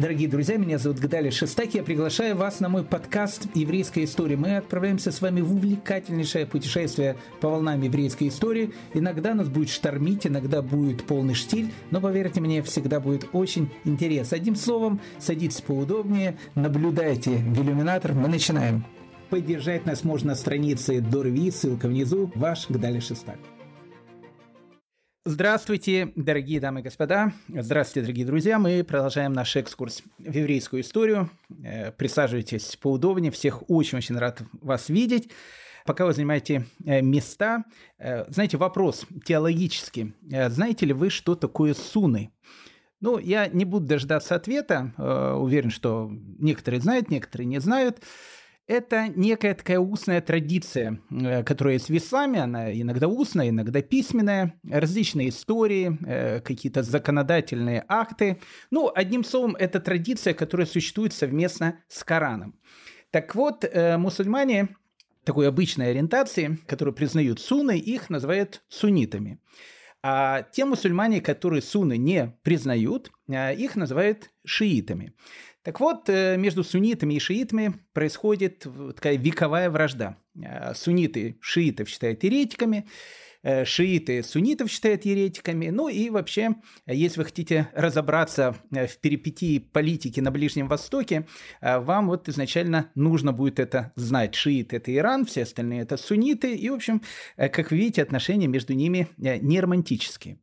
Дорогие друзья, меня зовут Гдали Шестаки. Я приглашаю вас на мой подкаст «Еврейская история». Мы отправляемся с вами в увлекательнейшее путешествие по волнам еврейской истории. Иногда нас будет штормить, иногда будет полный штиль, но, поверьте мне, всегда будет очень интересно. Одним словом, садитесь поудобнее, наблюдайте в иллюминатор. Мы начинаем. Поддержать нас можно на странице Дорви, ссылка внизу. Ваш Гдали Шестак. Здравствуйте, дорогие дамы и господа. Здравствуйте, дорогие друзья. Мы продолжаем наш экскурс в еврейскую историю. Э, присаживайтесь поудобнее. Всех очень-очень рад вас видеть. Пока вы занимаете э, места, э, знаете, вопрос теологический. Знаете ли вы, что такое суны? Ну, я не буду дождаться ответа. Уверен, что некоторые знают, некоторые не знают. Это некая такая устная традиция, э, которая есть в исламе, она иногда устная, иногда письменная, различные истории, э, какие-то законодательные акты. Ну, одним словом, это традиция, которая существует совместно с Кораном. Так вот, э, мусульмане такой обычной ориентации, которые признают сунны, их называют суннитами. А те мусульмане, которые сунны не признают, их называют шиитами. Так вот, э, между суннитами и шиитами происходит такая вековая вражда. Э, сунниты шиитов считают еретиками, э, шииты суннитов считают еретиками. Ну и вообще, если вы хотите разобраться в перипетии политики на Ближнем Востоке, вам вот изначально нужно будет это знать. Шиит – это Иран, все остальные – это сунниты. И, в общем, как вы видите, отношения между ними не романтические.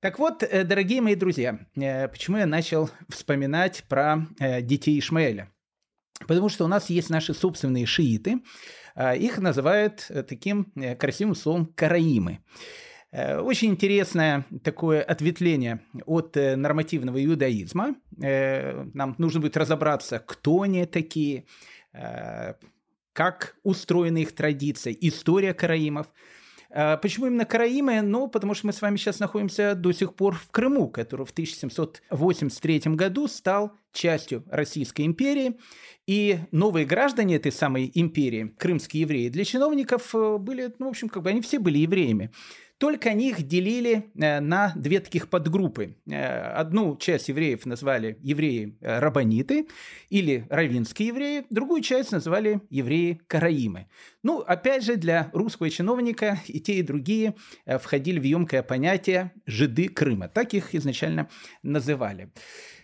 Так вот, э, дорогие мои друзья, э, почему я начал вспоминать про э, детей Ишмаэля? Потому что у нас есть наши собственные шииты, их называют таким красивым словом «караимы». Очень интересное такое ответвление от нормативного иудаизма. Нам нужно будет разобраться, кто они такие, как устроена их традиция, история караимов – а, почему именно Караимы? Ну, потому что мы с вами сейчас находимся до сих пор в Крыму, который в 1783 году стал частью Российской империи. И новые граждане этой самой империи, крымские евреи, для чиновников э, были, ну, в общем, как бы они все были евреями. Только они их делили э, на две таких подгруппы. Э, одну часть евреев назвали евреи-рабаниты или равинские евреи, другую часть назвали евреи-караимы. Ну, опять же, для русского чиновника и те, и другие э, входили в емкое понятие «жиды Крыма». Так их изначально называли.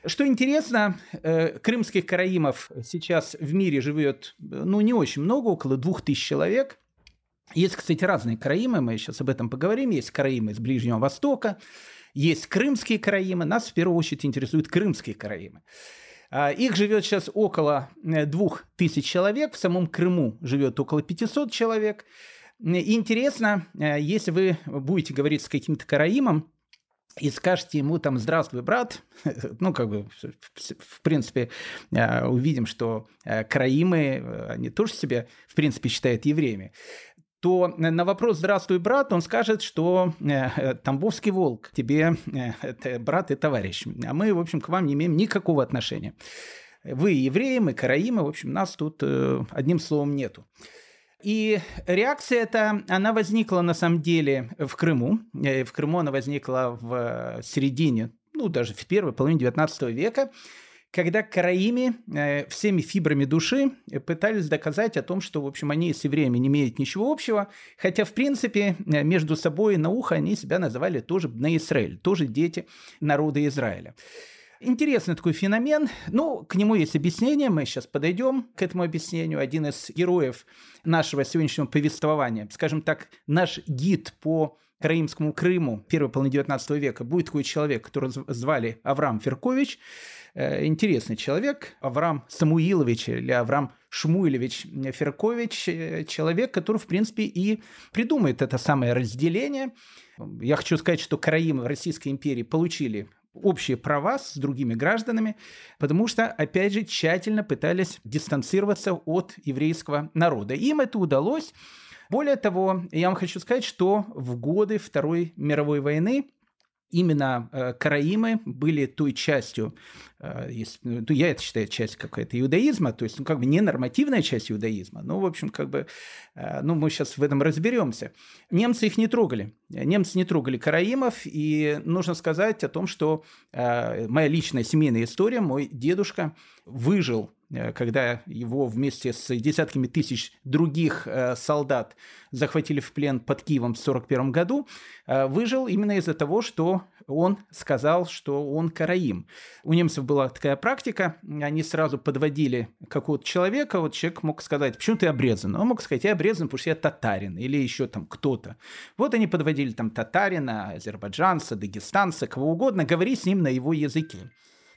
Что интересно, крымских караимов сейчас в мире живет ну, не очень много, около двух тысяч человек – есть, кстати, разные караимы, мы сейчас об этом поговорим. Есть караимы из Ближнего Востока, есть крымские караимы. Нас в первую очередь интересуют крымские караимы. А, их живет сейчас около э, двух тысяч человек, в самом Крыму живет около 500 человек. Интересно, э, если вы будете говорить с каким-то караимом, и скажете ему там «Здравствуй, брат», ну, как бы, в принципе, э, увидим, что караимы, они тоже себя, в принципе, считают евреями то на вопрос «Здравствуй, брат» он скажет, что э, Тамбовский волк тебе э, брат и товарищ, а мы, в общем, к вам не имеем никакого отношения. Вы евреи, мы караимы, в общем, нас тут э, одним словом нету. И реакция эта, она возникла на самом деле в Крыму. В Крыму она возникла в середине, ну, даже в первой половине 19 века, когда караими э, всеми фибрами души пытались доказать о том, что, в общем, они с евреями не имеют ничего общего, хотя, в принципе, э, между собой на ухо они себя называли тоже на Израиль, тоже дети народа Израиля. Интересный такой феномен. Ну, к нему есть объяснение, мы сейчас подойдем к этому объяснению. Один из героев нашего сегодняшнего повествования, скажем так, наш гид по Караимскому Крыму первой половины 19 века будет такой человек, которого звали Авраам Феркович. Э, интересный человек, Авраам Самуилович или Авраам Шмуилевич Феркович, э, человек, который, в принципе, и придумает это самое разделение. Я хочу сказать, что Караимы Российской империи получили общие права с другими гражданами, потому что, опять же, тщательно пытались дистанцироваться от еврейского народа. Им это удалось. Более того, я вам хочу сказать, что в годы Второй мировой войны именно э, караимы были той частью, э, если, ну, я это считаю часть какая-то иудаизма, то есть, ну, как бы не нормативная часть иудаизма, но, в общем, как бы, э, ну, мы сейчас в этом разберемся. Немцы их не трогали. Немцы не трогали караимов, и нужно сказать о том, что моя личная семейная история, мой дедушка выжил Э, когда его вместе с десятками тысяч других э, солдат захватили в плен под Киевом в 1941 году, э, выжил именно из-за того, что он сказал, что он караим. У немцев была такая практика, они сразу подводили какого-то человека, вот человек мог сказать, почему ты обрезан? Он мог сказать, я обрезан, потому что я татарин или еще там кто-то. Вот они подводили там татарина, азербайджанца, дагестанца, кого угодно, говори с ним на его языке.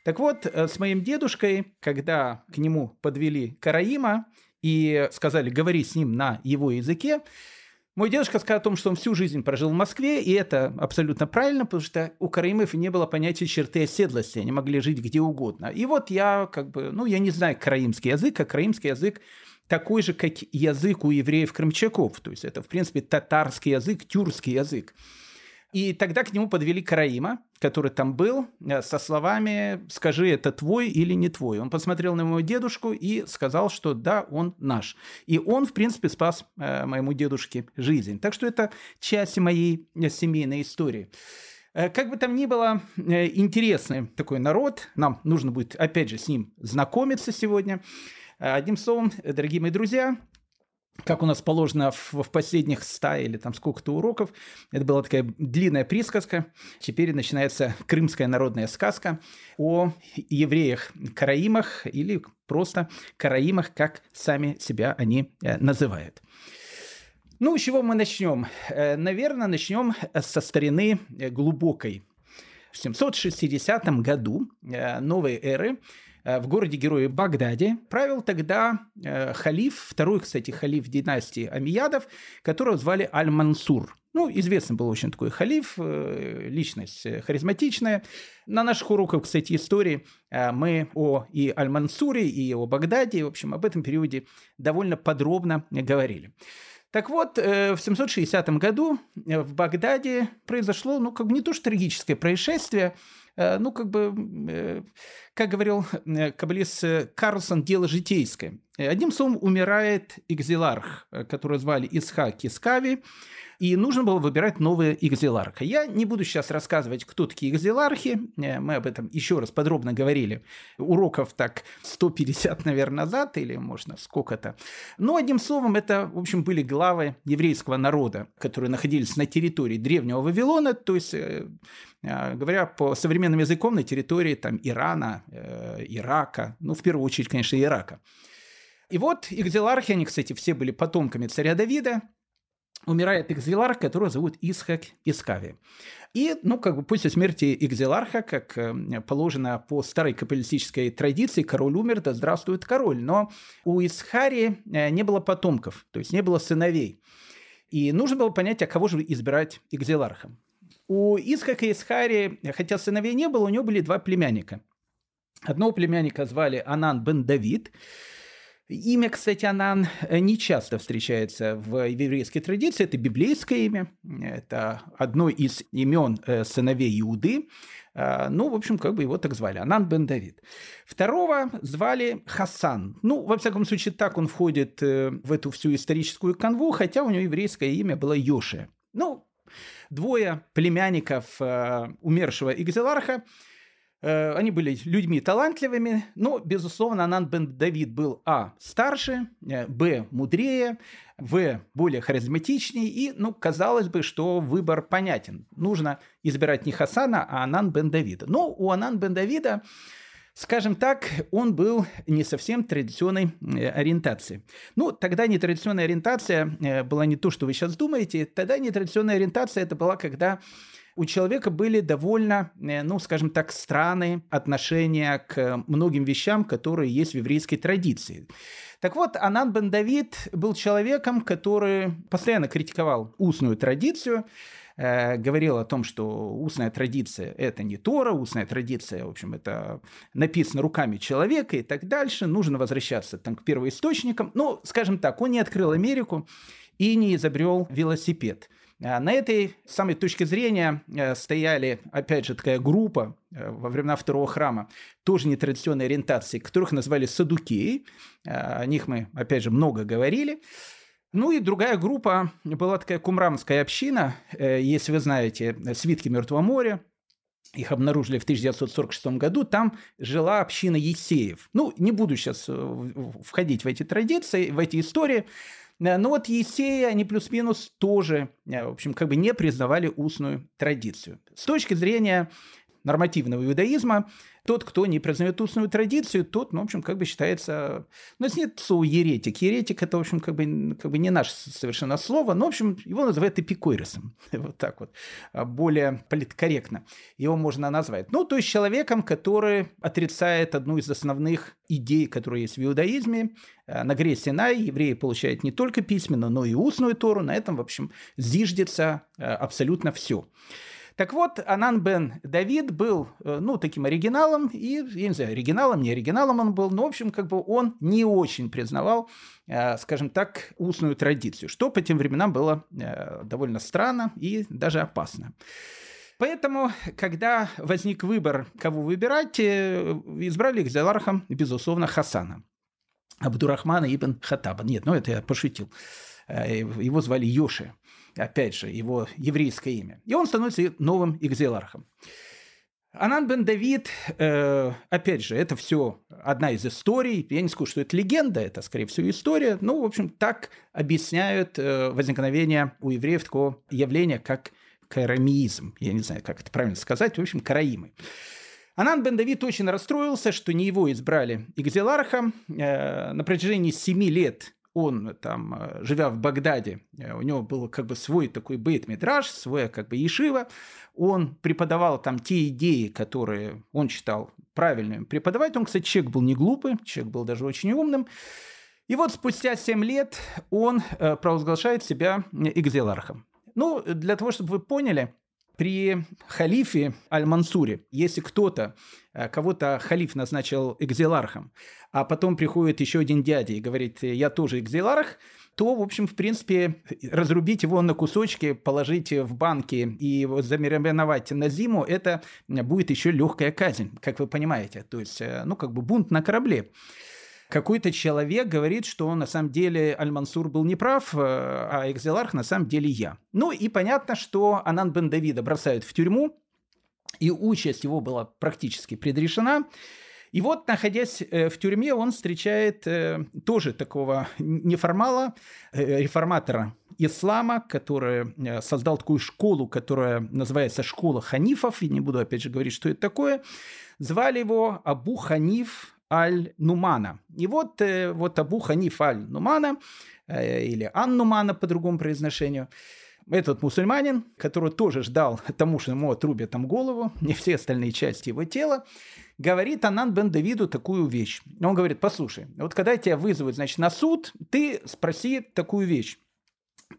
Так вот, э, с моим дедушкой, когда к нему подвели Караима и сказали, говори с ним на его языке, мой дедушка сказал о том, что он всю жизнь прожил в Москве, и это абсолютно правильно, потому что у караимов не было понятия черты оседлости, они могли жить где угодно. И вот я как бы, ну, я не знаю караимский язык, а караимский язык такой же, как язык у евреев-крымчаков, то есть это, в принципе, татарский язык, тюркский язык. И тогда к нему подвели Караима, который там был, э, со словами «скажи, это твой или не твой». Он посмотрел на моего дедушку и сказал, что да, он наш. И он, в принципе, спас э, моему дедушке жизнь. Так что это часть моей э, семейной истории. Как бы там ни было, интересный такой народ. Нам нужно будет, опять же, с ним знакомиться сегодня. Одним словом, дорогие мои друзья, как у нас положено в, в последних ста или там сколько-то уроков. Это была такая длинная присказка. Теперь начинается крымская народная сказка о евреях-караимах или просто караимах, как сами себя они э, называют. Ну, с чего мы начнем? Э, наверное, начнем со старины э, глубокой. В 760 году новой эры Э, в городе-герое Багдаде правил тогда э, халиф, второй, кстати, халиф династии Амиядов, которого звали Аль-Мансур. Ну, известный был очень такой халиф, э, личность харизматичная. На наших уроках, кстати, истории мы о и Аль-Мансуре, и о Багдаде, в общем, об этом периоде довольно подробно говорили. Так вот, в 760 году в Багдаде произошло, ну, как бы не то что трагическое происшествие, ну, как бы, э, как говорил э, каббалист Карлсон, дело житейское. Одним словом, умирает экзиларх, которого звали Исхак Искави, и нужно было выбирать нового экзиларха. Я не буду сейчас рассказывать, кто такие экзилархи, мы об этом еще раз подробно говорили, уроков так 150, наверное, назад, или можно сколько-то. Но, одним словом, это, в общем, были главы еврейского народа, которые находились на территории древнего Вавилона, то есть говоря по современным языком, на территории там, Ирана, э, Ирака, ну, в первую очередь, конечно, Ирака. И вот экзилархи, они, кстати, все были потомками царя Давида, умирает экзиларх, которого зовут Исхак Искави. И, ну, как бы после смерти экзиларха, как э, положено по старой капиталистической традиции, король умер, да здравствует король. Но у Исхари э, не было потомков, то есть не было сыновей. И нужно было понять, а кого же избирать экзилархом. У Исхака и Исхари, хотя сыновей не было, у него были два племянника. Одного племянника звали Анан бен Давид. Имя, кстати, Анан не часто встречается в еврейской традиции. Это библейское имя. Это одно из имен э, сыновей Иуды. А, ну, в общем, как бы его так звали. Анан бен Давид. Второго звали Хасан. Ну, во всяком случае, так он входит э, в эту всю историческую канву, хотя у него еврейское имя было Йоше. Ну, двое племянников э, умершего Игзеларха. Э, они были людьми талантливыми, но, безусловно, Анан бен Давид был а. старше, э, б. мудрее, в. более харизматичнее, и, ну, казалось бы, что выбор понятен. Нужно избирать не Хасана, а Анан бен Давида. Но у Анан бен Давида Скажем так, он был не совсем традиционной э, ориентации. Ну, тогда нетрадиционная ориентация была не то, что вы сейчас думаете. Тогда нетрадиционная ориентация это была, когда у человека были довольно, э, ну, скажем так, странные отношения к многим вещам, которые есть в еврейской традиции. Так вот, Анан бен Давид был человеком, который постоянно критиковал устную традицию, э, говорил о том, что устная традиция – это не Тора, устная традиция, в общем, это написано руками человека и так дальше. Нужно возвращаться там, к первоисточникам. Ну, скажем так, он не открыл Америку и не изобрел велосипед. На этой самой точке зрения стояли, опять же, такая группа во времена второго храма, тоже нетрадиционной ориентации, которых назвали садукеи. О них мы, опять же, много говорили. Ну и другая группа была такая кумрамская община, если вы знаете, свитки Мертвого моря, их обнаружили в 1946 году, там жила община Есеев. Ну, не буду сейчас э, входить в эти традиции, в эти истории, э, но вот Есеи, они плюс-минус тоже, э, в общем, как бы не признавали устную традицию. С точки зрения нормативного иудаизма, тот, кто не признает устную традицию, тот, ну, в общем, как бы считается... Ну, нет слова еретик. Еретик – это, в общем, как бы, как бы не наше совершенно слово, но, в общем, его называют эпикойросом. вот так вот. А более политкорректно его можно назвать. Ну, то есть человеком, который отрицает одну из основных идей, которые есть в иудаизме. А, на горе Синай евреи получают не только письменную, но и устную Тору. На этом, в общем, зиждется а, абсолютно все. Так вот, Анан бен Давид был, э, ну, таким оригиналом, и, я не знаю, оригиналом, не оригиналом он был, но, в общем, как бы он не очень признавал, э, скажем так, устную традицию, что по тем временам было э, довольно странно и даже опасно. Поэтому, когда возник выбор, кого выбирать, избрали экзелархом, безусловно, Хасана. Абдурахмана ибн Хатаба. Нет, ну это я пошутил. Его звали Йоши опять же, его еврейское имя. И он становится новым экзелархом. Анан бен Давид, э, опять же, это все одна из историй. Я не скажу, что это легенда, это, скорее всего, история. Ну, в общем, так объясняют э, возникновение у евреев такого явления, как карамизм. Я не знаю, как это правильно сказать. В общем, караимы. Анан бен Давид очень расстроился, что не его избрали экзелархом. Э, на протяжении семи лет он там, э, живя в Багдаде, э, у него был как бы свой такой бейт-мидраж, свой как бы ешива, он преподавал там те идеи, которые он считал правильными преподавать. Он, кстати, человек был не глупый, человек был даже очень умным. И вот спустя 7 лет он э, провозглашает себя экзелархом. Ну, для того, чтобы вы поняли, при халифе Аль-Мансуре, если кто-то, э, кого-то халиф назначил экзелархом, а потом приходит еще один дядя и говорит, я тоже экзеларх, то, в общем, в принципе, разрубить его на кусочки, положить в банки и замариновать на зиму, это будет еще легкая казнь, как вы понимаете. То есть, э, ну, как бы бунт на корабле какой-то человек говорит, что на самом деле Аль-Мансур был неправ, э, а Экзеларх на самом деле я. Ну и понятно, что Анан бен Давида бросают в тюрьму, и участь его была практически предрешена. И вот, находясь э, в тюрьме, он встречает э, тоже такого неформала, реформатора ислама, который создал такую школу, которая называется «Школа ханифов», и не буду опять же говорить, что это такое. Звали его Абу Ханиф Аль-Нумана. И вот, э, вот Абу Ханиф Аль-Нумана, э, или Ан-Нумана по другому произношению, этот мусульманин, который тоже ждал тому, что ему отрубят там голову, не все остальные части его тела, говорит Анан бен Давиду такую вещь. Он говорит, послушай, вот когда тебя вызовут, значит, на суд, ты спроси такую вещь.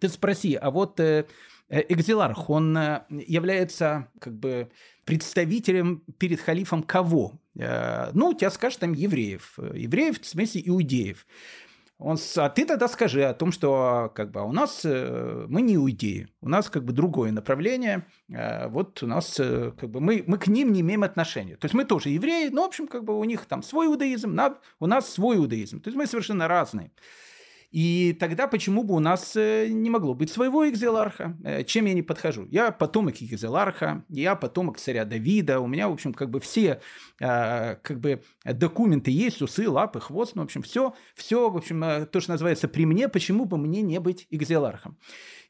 Ты спроси, а вот э, Экзиларх, он является как бы представителем перед халифом кого? Э, ну, тебя скажет там евреев. Евреев, в смысле иудеев. Он, а ты тогда скажи о том, что как бы, а у нас э, мы не иудеи, у нас как бы другое направление, э, вот у нас как бы мы, мы к ним не имеем отношения. То есть мы тоже евреи, но в общем как бы у них там свой иудаизм, у нас свой иудаизм. То есть мы совершенно разные. И тогда почему бы у нас э, не могло быть своего экзеларха? Э, чем я не подхожу? Я потомок экзеларха, я потомок царя Давида, у меня, в общем, как бы все э, как бы документы есть, усы, лапы, хвост, ну, в общем, все, все, в общем, то, что называется при мне, почему бы мне не быть экзелархом?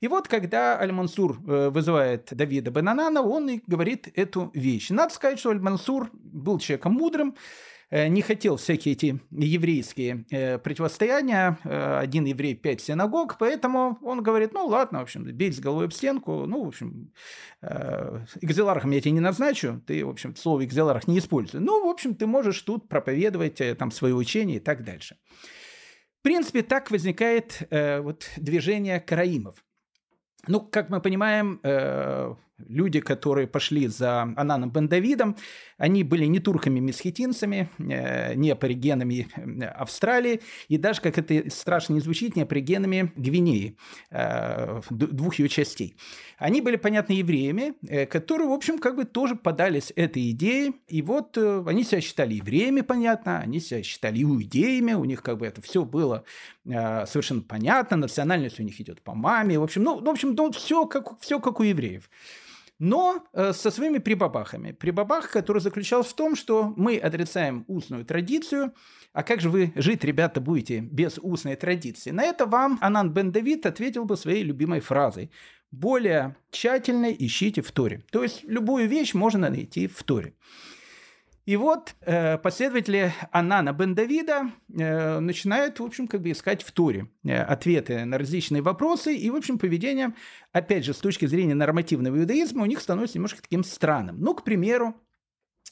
И вот, когда Аль-Мансур вызывает Давида Бенанана, он и говорит эту вещь. Надо сказать, что Аль-Мансур был человеком мудрым, Э, не хотел всякие эти еврейские э, противостояния. Э, один еврей, пять синагог, поэтому он говорит, ну ладно, в общем, бей с головой об стенку, ну, в общем, экзелархом я тебя не назначу, ты, в общем, слово экзеларх не используй. Ну, в общем, ты можешь тут проповедовать там свое учение и так дальше. В принципе, так возникает э, вот движение караимов. Ну, как мы понимаем, э, люди, которые пошли за Ананом бен Давидом, Они были не турками-месхетинцами, э, не аборигенами э, Австралии, и даже, как это страшно не звучит, не аборигенами Гвинеи, э, двух ее частей. Они были, понятно, евреями, которые, в общем, как бы тоже подались этой идее, и вот они себя считали евреями, понятно, они себя считали иудеями, у них как бы это все было совершенно понятно, национальность у них идет по маме, в общем, ну, в общем, ну, все как, все как у евреев но э, со своими прибабахами. Прибабах, который заключался в том, что мы отрицаем устную традицию, а как же вы жить, ребята, будете без устной традиции? На это вам Анан бен Давид ответил бы своей любимой фразой. Более тщательно ищите в Торе. То есть любую вещь можно найти в Торе. И вот э, последователи Анана бен Давида э, начинают, в общем, как бы искать в Туре э, ответы на различные вопросы, и, в общем, поведение, опять же, с точки зрения нормативного иудаизма, у них становится немножко таким странным. Ну, к примеру,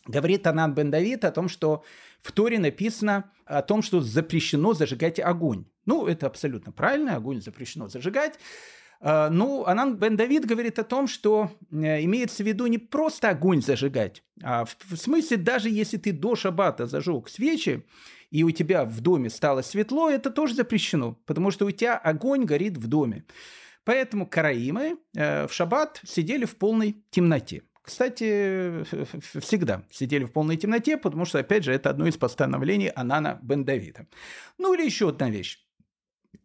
говорит Анан бен Давид о том, что в Торе написано о том, что запрещено зажигать огонь. Ну, это абсолютно правильно, огонь запрещено зажигать. А, ну, Анан бен Давид говорит о том, что э, имеется в виду не просто огонь зажигать, а в смысле даже если ты до шаббата зажег свечи, и у тебя в доме стало светло, это тоже запрещено, потому что у тебя огонь горит в доме. Поэтому караимы э, в шаббат сидели в полной темноте. Кстати, всегда сидели в полной темноте, потому что, опять же, это одно из постановлений Анана бен Давида. Ну или еще одна вещь.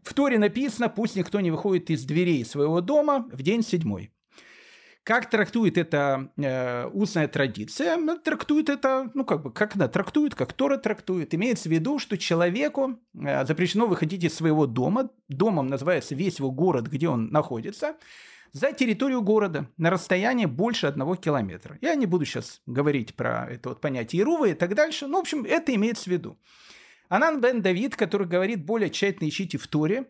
В Торе написано, пусть никто не выходит из дверей своего дома в день седьмой. Как трактует это э, устная традиция? Ну, трактует это, ну как бы, как она трактует, как Тора трактует. Имеется в виду, что человеку э, запрещено выходить из своего дома, домом называется весь его город, где он находится, за территорию города на расстоянии больше одного километра. Я не буду сейчас говорить про это вот понятие Ирува и так дальше, но, в общем, это имеется в виду. Анан бен Давид, который говорит более тщательно ищите в Торе,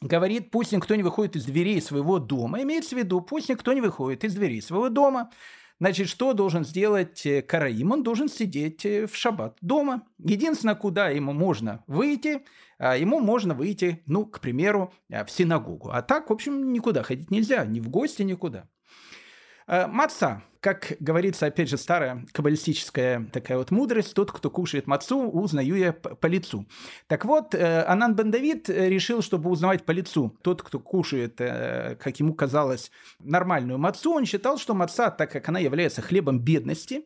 говорит, пусть никто не выходит из дверей своего дома. Имеется в виду, пусть никто не выходит из дверей своего дома. Значит, что должен сделать э, Караим? Он должен сидеть э, в шаббат дома. Единственное, куда ему можно выйти, а, ему можно выйти, ну, к примеру, э, в синагогу. А так, в общем, никуда ходить нельзя, ни в гости, никуда. Маца как говорится, опять же, старая каббалистическая такая вот мудрость, тот, кто кушает мацу, узнаю я по лицу. Так вот, э, Анан бен Давид решил, чтобы узнавать по лицу тот, кто кушает, э, как ему казалось, нормальную мацу, он считал, что маца, так как она является хлебом бедности,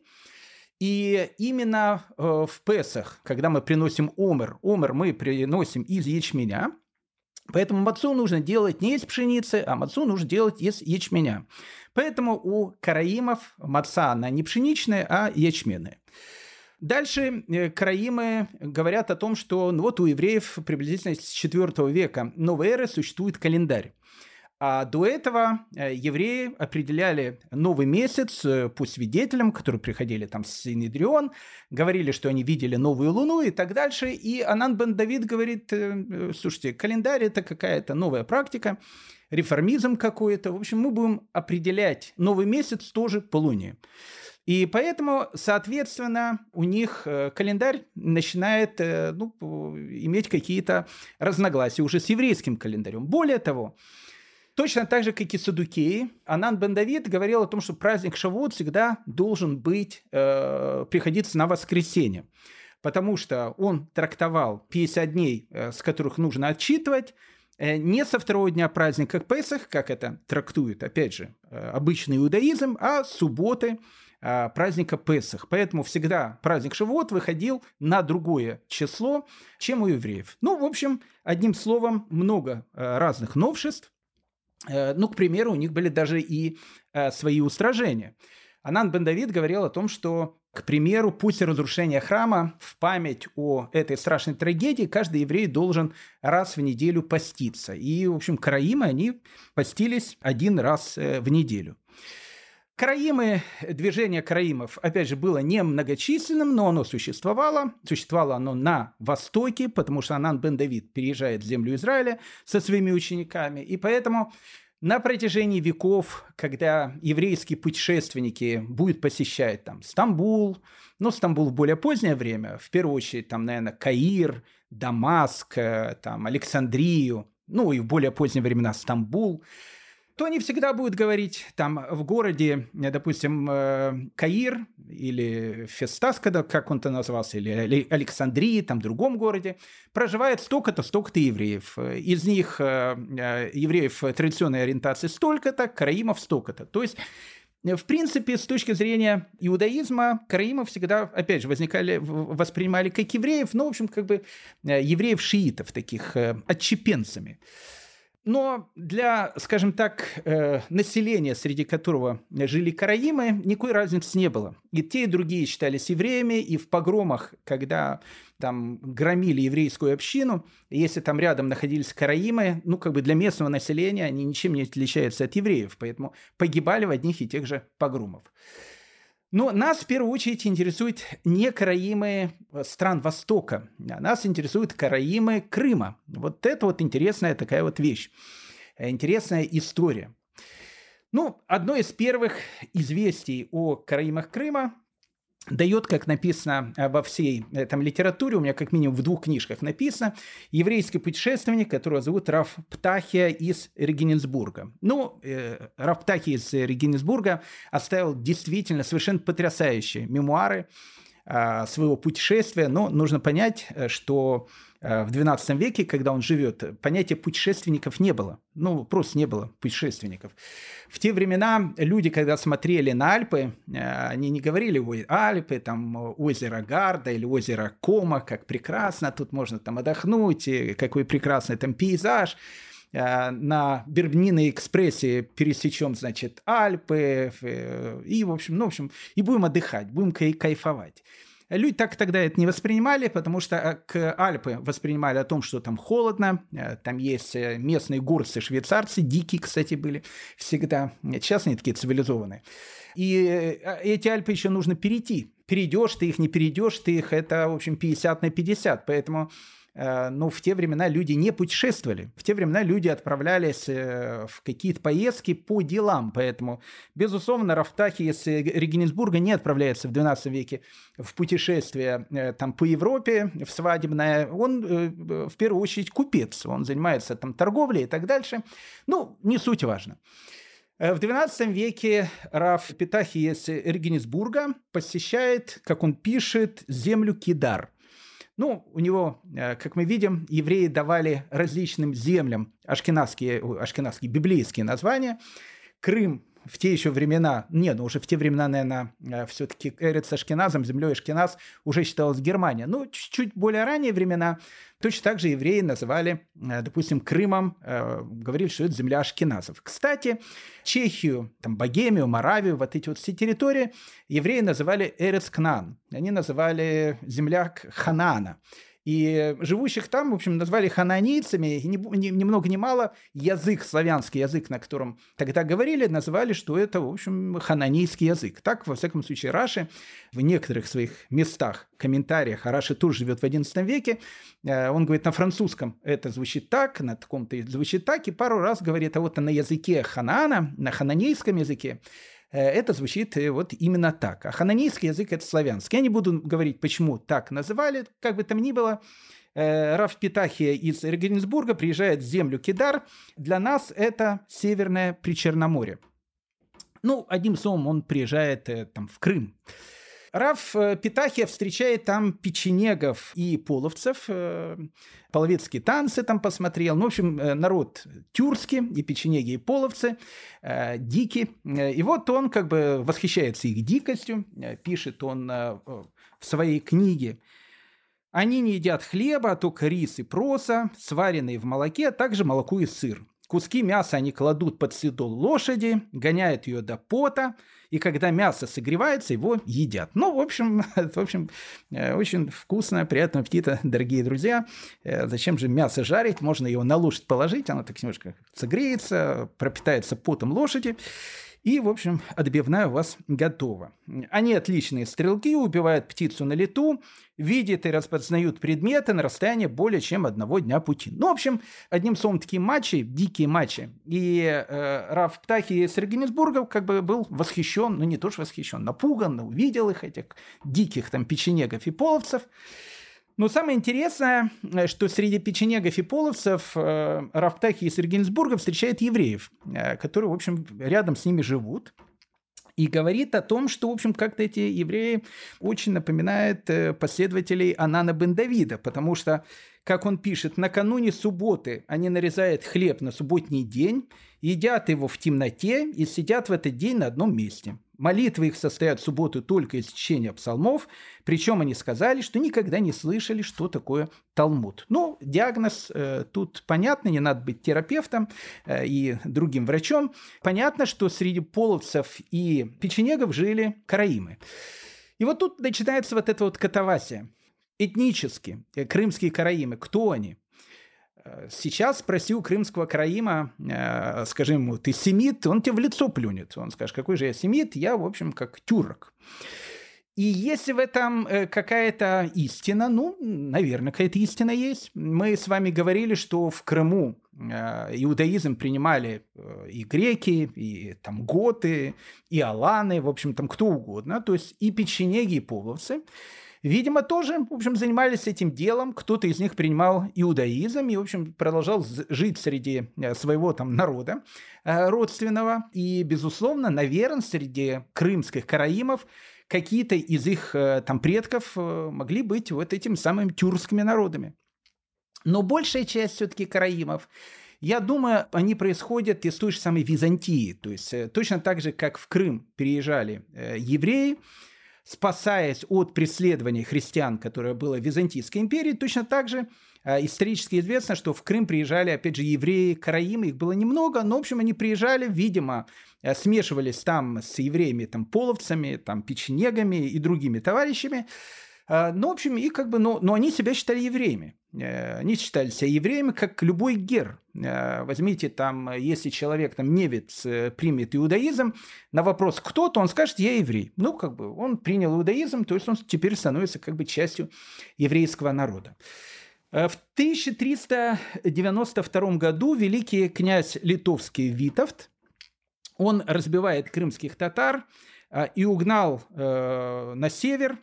и именно э, в Песах, когда мы приносим омер, омер мы приносим из ячменя, Поэтому мацу нужно делать не из пшеницы, а мацу нужно делать из ячменя. Поэтому у караимов маца она не пшеничная, а ячменная. Дальше э, караимы говорят о том, что ну вот у евреев приблизительно с 4 века новой эры существует календарь. А до этого э, евреи определяли новый месяц э, по свидетелям, которые приходили там с Синедрион, говорили, что они видели новую луну и так дальше. И Анан бен Давид говорит, э, слушайте, календарь это какая-то новая практика, реформизм какой-то. В общем, мы будем определять новый месяц тоже по луне. И поэтому, соответственно, у них календарь начинает ну, иметь какие-то разногласия уже с еврейским календарем. Более того, Точно так же, как и Садукеи, Анан бен Давид говорил о том, что праздник Шавуот всегда должен быть, э, приходиться на воскресенье, потому что он трактовал 50 дней, э, с которых нужно отчитывать, э, не со второго дня праздника Песах, как это трактует, опять же, э, обычный иудаизм, а субботы, э, праздника Песах. Поэтому всегда праздник Шавуот выходил на другое число, чем у евреев. Ну, в общем, одним словом, много разных новшеств. Э, ну, к примеру, у них были даже и э, свои устражения. Анан бен Давид говорил о том, что, к примеру, после разрушения храма в память о этой страшной трагедии каждый еврей должен раз в неделю поститься. И, в общем, караимы, они постились один раз э, в неделю. Караимы, движение караимов, опять же, было не многочисленным, но оно существовало. Существовало оно на востоке, потому что Анан бен Давид переезжает в землю Израиля со своими учениками. И поэтому на протяжении веков, когда еврейские путешественники будут посещать там Стамбул, ну, Стамбул в более позднее время, в первую очередь, там, наверное, Каир, Дамаск, э, там, Александрию, ну, и в более поздние времена Стамбул – то они всегда будут говорить, там в городе, допустим, э, Каир или Фестас, когда, как он-то назывался, или Александрии, там в другом городе, проживает столько-то, столько-то евреев. Из них э, э, евреев традиционной ориентации столько-то, караимов столько-то. То есть в принципе, с точки зрения иудаизма, караимов всегда, опять же, возникали, воспринимали как евреев, ну, в общем, как бы евреев-шиитов, таких отчепенцами. Но для, скажем так, э, населения, среди которого жили караимы, никакой разницы не было. И те, и другие считались евреями, и в погромах, когда там громили еврейскую общину, если там рядом находились караимы, ну, как бы для местного населения они ничем не отличаются от евреев, поэтому погибали в одних и тех же погромах. Но нас в первую очередь интересуют не караимы э, стран Востока, а нас интересуют караимы Крыма. Вот это вот интересная такая вот вещь, э, интересная история. Ну, одно из первых известий о караимах Крыма дает, как написано э, во всей там литературе, у меня как минимум в двух книжках написано, еврейский путешественник, которого зовут Раф Птахия из Регенсбурга. Ну, э, Раф Птахия из Регенсбурга оставил действительно совершенно потрясающие мемуары э, своего путешествия, но нужно понять, э, что в XII веке, когда он живет, понятия путешественников не было. Ну, просто не было путешественников. В те времена люди, когда смотрели на Альпы, э, они не говорили, ой, Альпы, там озеро Гарда или озеро Кома, как прекрасно, тут можно там отдохнуть, какой прекрасный там пейзаж э, на Бербниной экспрессе пересечем, значит, Альпы, и, в общем, ну, в общем, и будем отдыхать, будем кайфовать. Люди так тогда это не воспринимали, потому что э, к Альпы воспринимали о том, что там холодно, э, там есть э, местные горцы, швейцарцы, дикие, кстати, были всегда. Сейчас они такие цивилизованные. И эти Альпы еще нужно перейти. Перейдешь ты их, не перейдешь ты их, это, в общем, 50 на 50. Поэтому Э, но в те времена люди не путешествовали. В те времена люди отправлялись э, в какие-то поездки по делам. Поэтому, безусловно, Рафтахи из Регенсбурга не отправляется в XII веке в путешествие э, там, по Европе, в свадебное. Он в первую очередь купец. Он занимается там торговлей и так дальше. Ну, не суть важно. В XII веке Раф Питахи из Регенсбурга посещает, как он пишет, землю Кидар – ну, у него, э, как мы видим, евреи давали различным землям ашкенадские, ашкенадские библейские названия. Крым в те еще времена, не, ну уже в те времена, наверное, э, все-таки Эрец Ашкеназом, землей Ашкеназ уже считалась Германия. Но чуть-чуть более ранние времена точно так же евреи называли, э, допустим, Крымом, э, говорили, что это земля Ашкеназов. Кстати, Чехию, там, Богемию, Моравию, вот эти вот все территории евреи называли Эрец Кнан. Они называли земля Ханаана. И живущих там, в общем, назвали хананийцами, и ни, ни, ни много ни мало язык, славянский язык, на котором тогда говорили, называли, что это, в общем, хананийский язык. Так, во всяком случае, Раши в некоторых своих местах, комментариях, а Раши тоже живет в XI веке, э, он говорит на французском это звучит так, на таком-то звучит так, и пару раз говорит, а вот на языке ханаана, на хананейском языке, это звучит э, вот именно так. А хананейский язык – это славянский. Я не буду говорить, почему так называли, как бы там ни было. Э, Раф Питахия из Регенсбурга приезжает в землю Кидар. Для нас это Северное Причерноморье. Ну, одним словом, он приезжает там, в Крым. Раф э, Питахия встречает там печенегов и половцев, э, половецкие танцы там посмотрел. Ну, в общем, э, народ тюркский, и печенеги, и половцы, дики. И вот он как бы восхищается их дикостью, пишет он в своей книге они не едят хлеба, а только рис и проса, сваренные в молоке, а также молоко и сыр. Куски мяса они кладут под седол лошади, гоняют ее до пота, и когда мясо согревается, его едят. Ну, в общем, в общем э, очень вкусно, приятного аппетита, дорогие друзья. Э, зачем же мясо жарить? Можно его на лошадь положить, оно так немножко согреется, пропитается потом лошади. И, в общем, отбивная у вас готова. Они отличные стрелки, убивают птицу на лету, видят и распознают предметы на расстоянии более чем одного дня пути. Ну, в общем, одним словом, такие матчи, дикие матчи. И э, Раф Птахи из Регенсбурга как бы был восхищен, ну не то что восхищен, напуган, увидел их, этих диких там печенегов и половцев. Но самое интересное, э, что среди печенегов и половцев э, Рафтахи из Регенсбурга встречает евреев, э, которые, в общем, рядом с ними живут. И говорит о том, что, в общем, как-то эти евреи очень напоминают э, последователей Анана бен Давида, потому что, как он пишет, накануне субботы они нарезают хлеб на субботний день, едят его в темноте и сидят в этот день на одном месте. Молитвы их состоят в субботу только из чтения псалмов, причем они сказали, что никогда не слышали, что такое Талмуд. Ну, диагноз э, тут понятно, не надо быть терапевтом э, и другим врачом. Понятно, что среди половцев и печенегов жили караимы. И вот тут начинается вот эта вот катавасия. Этнически, э, крымские караимы, кто они? Э, сейчас спроси у крымского караима, э, скажи ему, ты семит, он тебе в лицо плюнет. Он скажет, какой же я семит? Я, в общем, как тюрок. И если в этом э, какая-то истина, ну, наверное, какая-то истина есть. Мы с вами говорили, что в Крыму иудаизм принимали и греки, и там готы, и аланы, в общем, там кто угодно, то есть и печенеги, и половцы – Видимо, тоже, в общем, занимались этим делом. Кто-то из них принимал иудаизм и, в общем, продолжал жить среди э, своего там народа э, родственного. И, безусловно, наверное, среди крымских караимов какие-то из их э, там предков могли быть вот этими самыми тюркскими народами. Но большая часть все-таки караимов я думаю, они происходят из той же самой Византии. То есть точно так же, как в Крым переезжали евреи, спасаясь от преследования христиан, которое было в Византийской империи, точно так же э, исторически известно, что в Крым приезжали, опять же, евреи, караимы, их было немного, но, в общем, они приезжали, видимо, э, смешивались там с евреями, там, половцами, там, печенегами и другими товарищами, а, ну, в общем, и как бы, но, но они себя считали евреями. Э, они считали себя евреями, как любой гер. Э, возьмите там, если человек, там, невец, э, примет иудаизм, на вопрос «кто?», то он скажет «я еврей». Ну, как бы, он принял иудаизм, то есть он теперь становится как бы частью еврейского народа. В 1392 году великий князь литовский Витовт, он разбивает крымских татар и угнал на север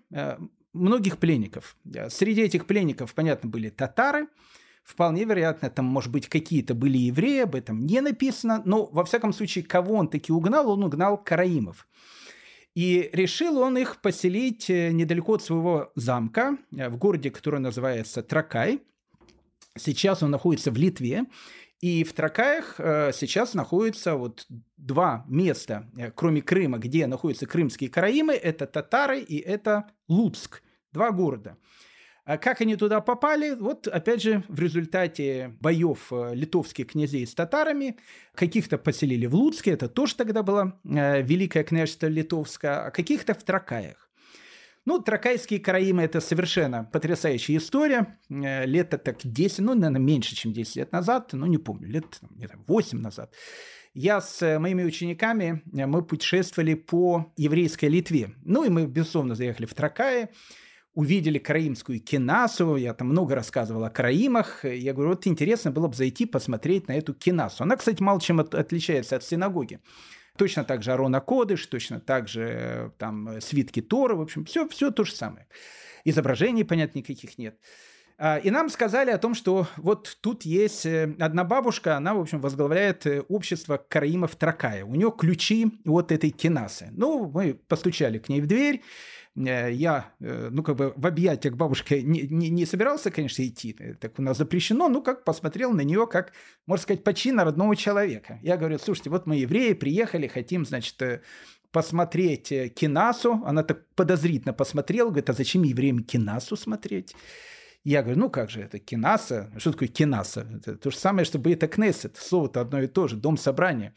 многих пленников. Среди этих пленников, понятно, были татары, Вполне вероятно, там, может быть, какие-то были евреи, об этом не написано, но, во всяком случае, кого он таки угнал, он угнал караимов. И решил он их поселить э, недалеко от своего замка, э, в городе, который называется Тракай. Сейчас он находится в Литве. И в Тракаях э, сейчас находятся вот два места, кроме Крыма, где находятся крымские караимы. Это татары и это Луцк. Два города. А как они туда попали? Вот, опять же, в результате боев э, литовских князей с татарами, каких-то поселили в Луцке, это тоже тогда было э, Великое княжество Литовское, а каких-то в Тракаях. Ну, Тракайские караимы – это совершенно потрясающая история. Э, лет так 10, ну, наверное, меньше, чем 10 лет назад, ну, не помню, лет знаю, 8 назад. Я с моими учениками, мы путешествовали по еврейской Литве. Ну, и мы, безусловно, заехали в Тракаи, увидели караимскую кинасу, я там много рассказывал о караимах, я говорю, вот интересно было бы зайти посмотреть на эту кинасу. Она, кстати, мало чем от, отличается от синагоги. Точно так же Арона Кодыш, точно так же э, там свитки Тора, в общем, все, все то же самое. Изображений, понятно, никаких нет. А, и нам сказали о том, что вот тут есть э, одна бабушка, она, в общем, возглавляет э, общество караимов Тракая. У нее ключи вот этой кинасы. Ну, мы постучали к ней в дверь, Э, я, э, ну, как бы в объятия к бабушке не, не, не собирался, конечно, идти, э, так у нас запрещено, ну, как посмотрел на нее, как, можно сказать, почина родного человека. Я говорю, слушайте, вот мы евреи приехали, хотим, значит, посмотреть кинасу. Она так подозрительно посмотрела, говорит, а зачем евреям кинасу смотреть? Я говорю, ну как же это, кинаса? Что такое кинаса? Это то же самое, что это кнессет. Слово-то одно и то же, дом собрания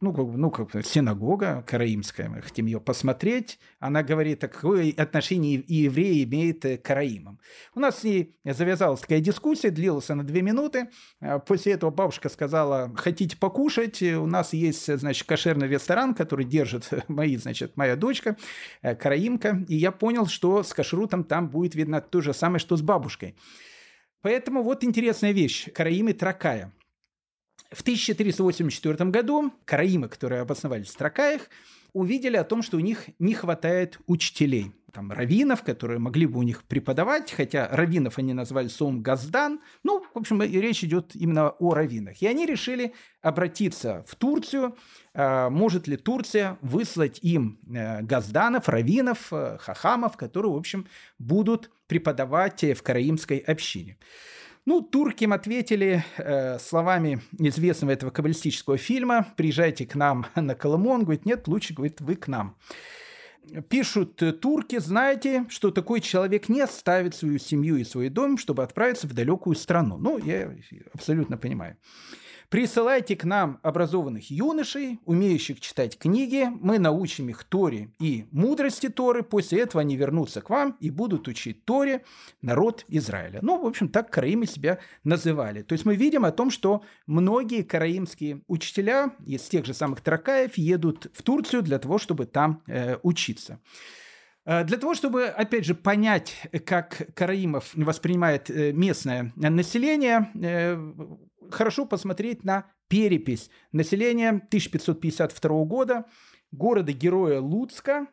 ну, как, ну, как синагога караимская, мы хотим ее посмотреть. Она говорит, а какое отношение евреи имеет к караимам. У нас с ней завязалась такая дискуссия, длилась она две минуты. А после этого бабушка сказала, хотите покушать? У нас есть, значит, кошерный ресторан, который держит мои, значит, моя дочка, э, караимка. И я понял, что с кашрутом там будет видно то же самое, что с бабушкой. Поэтому вот интересная вещь. Караимы Тракая – в 1384 году караимы, которые обосновались в Тракаях, увидели о том, что у них не хватает учителей там, раввинов, которые могли бы у них преподавать, хотя раввинов они назвали Сом Газдан. Ну, в общем, речь идет именно о раввинах. И они решили обратиться в Турцию. А, может ли Турция выслать им э, газданов, раввинов, э, хахамов, которые, в общем, будут преподавать в караимской общине. Ну, турки им ответили э, словами известного этого каббалистического фильма «Приезжайте к нам на Колыму». Он говорит, нет, лучше, говорит, вы к нам пишут э, турки, знаете, что такой человек не оставит свою семью и свой дом, чтобы отправиться в далекую страну. Ну, я абсолютно понимаю. Присылайте к нам образованных юношей, умеющих читать книги, мы научим их Торе и мудрости Торы, после этого они вернутся к вам и будут учить Торе народ Израиля. Ну, в общем, так караимы себя называли. То есть мы видим о том, что многие караимские учителя из тех же самых Тракаев едут в Турцию для того, чтобы там э, учиться. Э, для того, чтобы, опять же, понять, как Караимов воспринимает э, местное население, хорошо посмотреть на перепись населения 1552 года города-героя Луцка,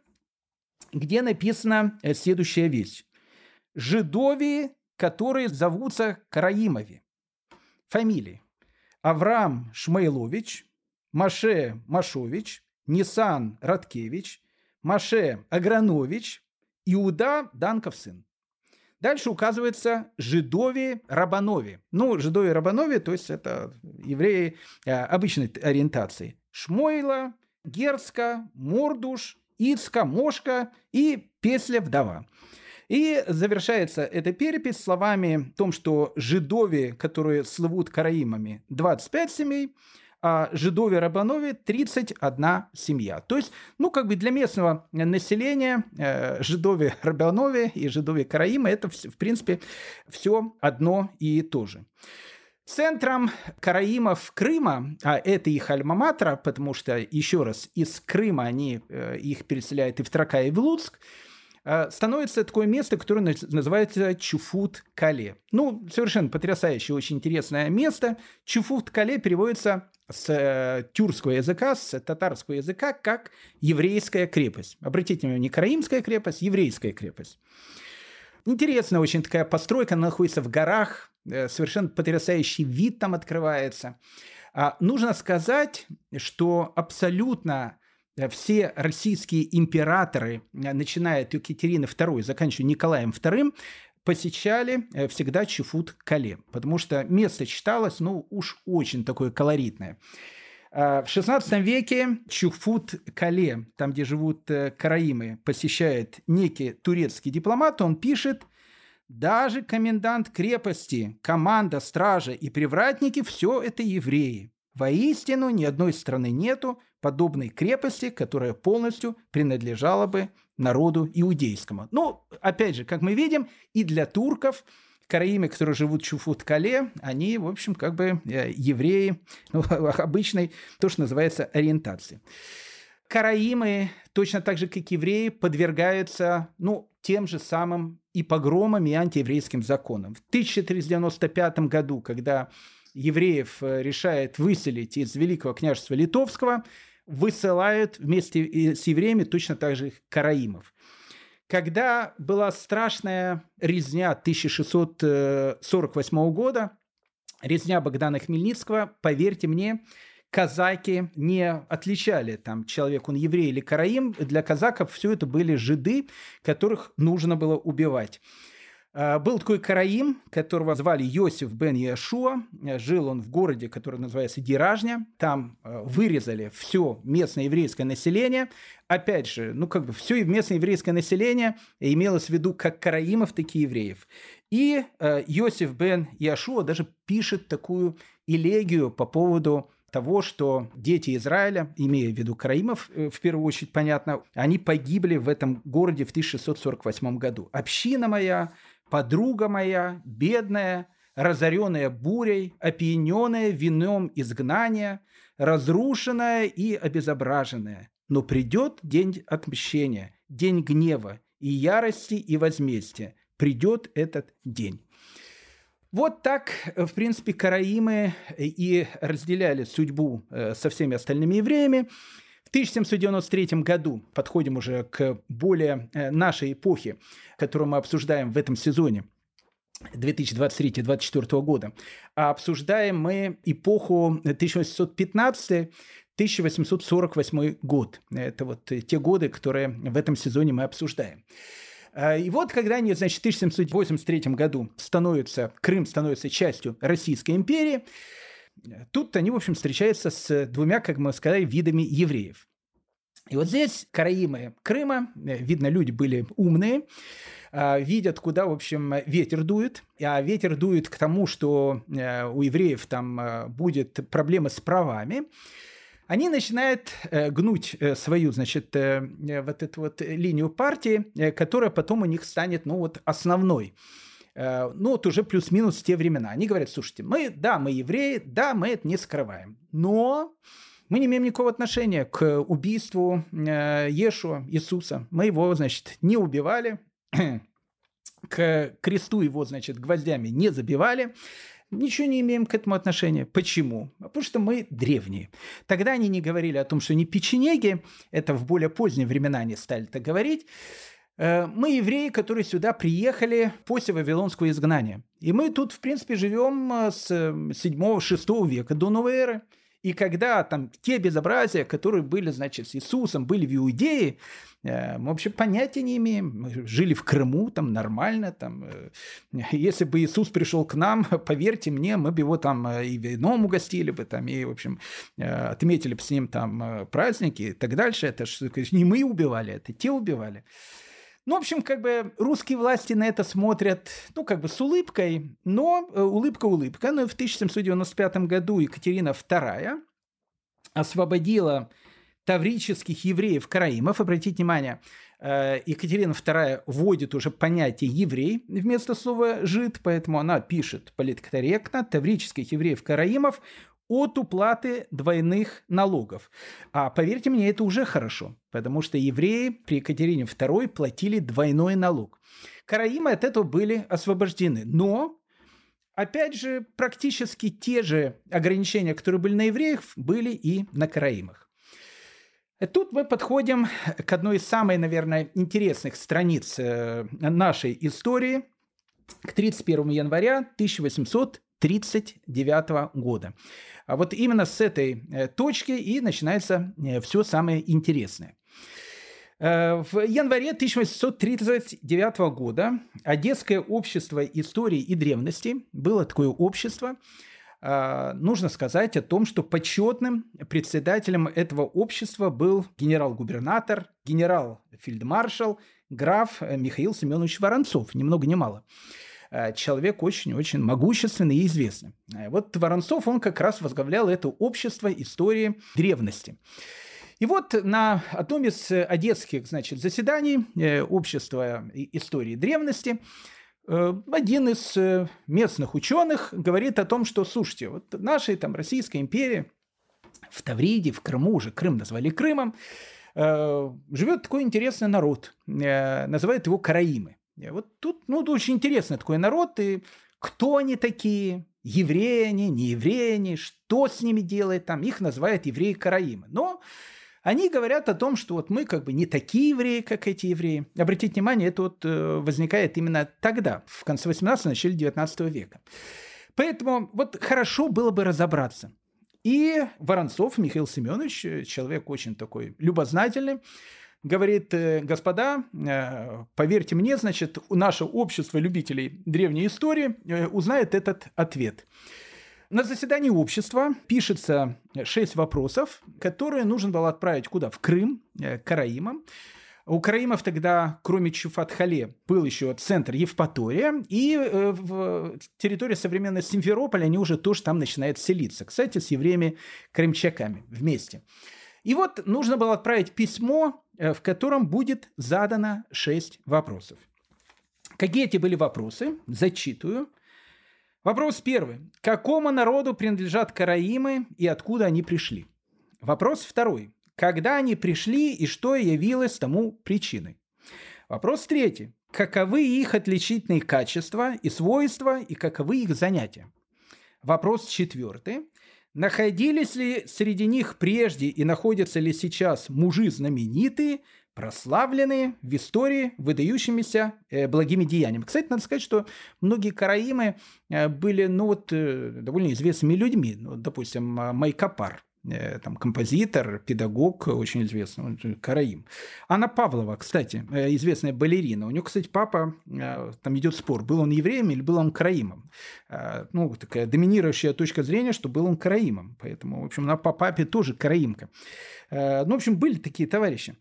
где написана э, следующая вещь. Жидовии, которые зовутся Караимови. Фамилии. Авраам Шмейлович, Маше Машович, Нисан Радкевич, Маше Агранович, Иуда Данков сын. Дальше указывается Жидови Рабанови. Ну, Жидови Рабанови, то есть это евреи э, обычной ориентации. Шмойла, Герска, Мордуш, Ицка, Мошка и Песля вдова. И завершается эта перепись словами о том, что жидови, которые слывут караимами, 25 семей, а Жидове Рабанове 31 семья. То есть, ну, как бы для местного населения э, Жидове Рабанове и Жидове Караима это, в принципе, все одно и то же. Центром караимов Крыма, а это их альма-матра, потому что, еще раз, из Крыма они э, их переселяют и в Трака, и в Луцк, э, становится такое место, которое называется Чуфут-Кале. Ну, совершенно потрясающее, очень интересное место. Чуфут-Кале переводится с э, тюркского языка, с татарского языка, как еврейская крепость. Обратите внимание, не караимская крепость, еврейская крепость. Интересная очень такая постройка, она находится в горах, э, совершенно потрясающий вид там открывается. А, нужно сказать, что абсолютно э, все российские императоры, начиная от Екатерины II, заканчивая Николаем II, посещали э, всегда Чифут-Кале, потому что место считалось, ну, уж очень такое колоритное. А, в XVI веке Чуфут-Кале, там, где живут э, караимы, посещает некий турецкий дипломат, он пишет, даже комендант крепости, команда, стража и привратники – все это евреи. Воистину, ни одной страны нету подобной крепости, которая полностью принадлежала бы народу иудейскому. Ну, опять же, как мы видим, и для турков караимы, которые живут в Чуфут-Кале, они, в общем, как бы э, евреи ну, обычной, то, что называется, ориентации. Караимы, точно так же, как евреи, подвергаются, ну, тем же самым и погромам, и антиеврейским законам. В 1395 году, когда евреев э, решает выселить из Великого княжества Литовского, высылают вместе с евреями точно так же караимов. Когда была страшная резня 1648 года, резня Богдана Хмельницкого, поверьте мне, казаки не отличали, там, человек он еврей или караим. Для казаков все это были жиды, которых нужно было убивать. А, был такой караим, которого звали Йосиф бен Яшуа. Жил он в городе, который называется Диражня. Там а, вырезали все местное еврейское население. Опять же, ну как бы все местное еврейское население имелось в виду как караимов, так и евреев. И Йосиф бен Яшуа даже пишет такую элегию по поводу того, что дети Израиля, имея в виду караимов, э, в первую очередь, понятно, они погибли в этом городе в 1648 году. «Община моя подруга моя, бедная, разоренная бурей, опьяненная вином изгнания, разрушенная и обезображенная. Но придет день отмщения, день гнева и ярости и возмездия. Придет этот день. Вот так, в принципе, караимы и разделяли судьбу э, со всеми остальными евреями. В 1793 году, подходим уже к более э, нашей эпохе, которую мы обсуждаем в этом сезоне, 2023-2024 года, а обсуждаем мы эпоху 1815-1848 год. Это вот те годы, которые в этом сезоне мы обсуждаем. А, и вот, когда они, значит, в 1783 году становятся, Крым становится частью Российской империи, тут они, в общем, встречаются с двумя, как мы сказали, видами евреев. И вот здесь караимы Крыма, э, видно, люди были умные, а, видят, куда, в общем, ветер дует. А ветер дует к тому, что э, у евреев там э, будет проблема с правами они начинают э, гнуть э, свою, значит, э, вот эту вот линию партии, которая потом у них станет, ну вот, основной. Ну, вот уже плюс-минус те времена. Они говорят, слушайте, мы, да, мы евреи, да, мы это не скрываем, но мы не имеем никакого отношения к убийству Ешуа, Иисуса. Мы его, значит, не убивали, к кресту его, значит, гвоздями не забивали, ничего не имеем к этому отношения. Почему? Потому что мы древние. Тогда они не говорили о том, что они печенеги, это в более поздние времена они стали так говорить. Э, мы евреи, которые сюда приехали после Вавилонского изгнания. И мы тут, в принципе, живем э, с 7-6 века до новой эры. И когда там те безобразия, которые были, значит, с Иисусом, были в Иудее, э, мы вообще понятия не имеем. Мы жили в Крыму, там нормально. Там, э, если бы Иисус пришел к нам, поверьте мне, мы бы его там э, и вином угостили бы, там, и, в общем, отметили бы с ним там праздники и так дальше. Это же не мы убивали, это те убивали. Ну, в общем, как бы русские власти на это смотрят, ну, как бы с улыбкой, но э, улыбка-улыбка. Но в 1795 году Екатерина II освободила таврических евреев-караимов. Обратите внимание, э, Екатерина II вводит уже понятие «еврей» вместо слова «жид», поэтому она пишет политкорректно «таврических евреев-караимов от уплаты двойных налогов. А поверьте мне, это уже хорошо, потому что евреи при Екатерине II платили двойной налог. Караимы от этого были освобождены. Но Опять же, практически те же ограничения, которые были на евреях, были и на караимах. Тут мы подходим к одной из самых, наверное, интересных страниц э, нашей истории, к 31 января 1839 года. А вот именно с этой э, точки и начинается э, все самое интересное. Э, в январе 1839 года Одесское общество истории и древности было такое общество. Нужно сказать о том, что почетным председателем этого общества был генерал-губернатор, генерал-фельдмаршал, граф Михаил Семенович Воронцов, ни много ни мало. Э, человек очень-очень могущественный и известный. Э, вот Воронцов, он как раз возглавлял это общество истории древности. И вот на одном из одесских значит, заседаний э, общества истории древности один из местных ученых говорит о том, что, слушайте, вот нашей там Российской империи в Тавриде, в Крыму, уже Крым назвали Крымом, живет такой интересный народ, называют его караимы. Вот тут, ну, очень интересный такой народ, и кто они такие, евреи они, не евреи они, что с ними делает там, их называют евреи-караимы. Но они говорят о том, что вот мы как бы не такие евреи, как эти евреи. Обратите внимание, это вот э, возникает именно тогда, в конце 18 начале 19 века. Поэтому вот хорошо было бы разобраться. И Воронцов Михаил Семенович, э, человек очень такой любознательный, говорит, «Э, господа, э, поверьте мне, значит, наше общество любителей древней истории э, узнает этот ответ. На заседании общества пишется шесть вопросов, которые нужно было отправить куда? В Крым, к Караимам. У Караимов тогда, кроме Чуфат-Хале, был еще центр Евпатория, и в территории современной Симферополя они уже тоже там начинают селиться. Кстати, с евреями-крымчаками вместе. И вот нужно было отправить письмо в котором будет задано шесть вопросов. Какие эти были вопросы? Зачитываю. Вопрос первый. Какому народу принадлежат караимы и откуда они пришли? Вопрос второй. Когда они пришли и что явилось тому причиной? Вопрос третий. Каковы их отличительные качества и свойства и каковы их занятия? Вопрос четвертый. Находились ли среди них прежде и находятся ли сейчас мужи знаменитые, прославленные в истории выдающимися э, благими деяниями. Кстати, надо сказать, что многие караимы э, были ну, вот, э, довольно известными людьми. Ну, допустим, Майкопар, э, там, композитор, педагог очень известный, Караим. Анна Павлова, кстати, э, известная балерина. У нее, кстати, папа, э, там идет спор, был он евреем или был он караимом. Ну, такая доминирующая точка зрения, что был он караимом. Поэтому, в общем, она по папе тоже караимка. Ну, в общем, были такие товарищи.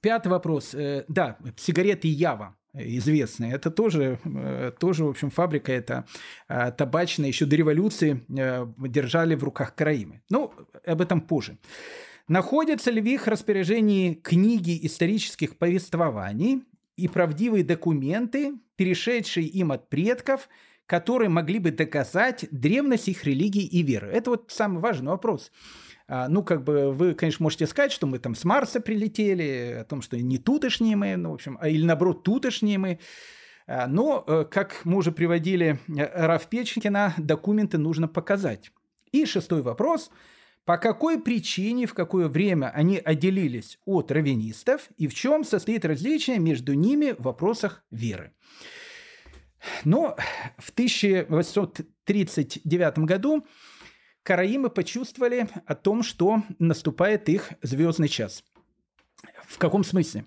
Пятый вопрос. Э, да, сигареты Ява известные. Это тоже, э, тоже, в общем, фабрика это э, табачная. Еще до революции держали в руках Караимы. Ну, об этом позже. Находятся ли в их распоряжении книги исторических повествований и правдивые документы, перешедшие им от предков, которые могли бы доказать древность их религии и веры? Это вот самый важный вопрос. А, ну, как бы вы, конечно, можете сказать, что мы там с Марса прилетели, о том, что не тутошние мы, ну, в общем, а, или наоборот, тутошние мы. А, но, э, как мы уже приводили э, Раф Печкина, документы нужно показать. И шестой вопрос. По какой причине, в какое время они отделились от раввинистов и в чем состоит различие между ними в вопросах веры? Но в 1839 году караимы почувствовали о том, что наступает их звездный час. В каком смысле?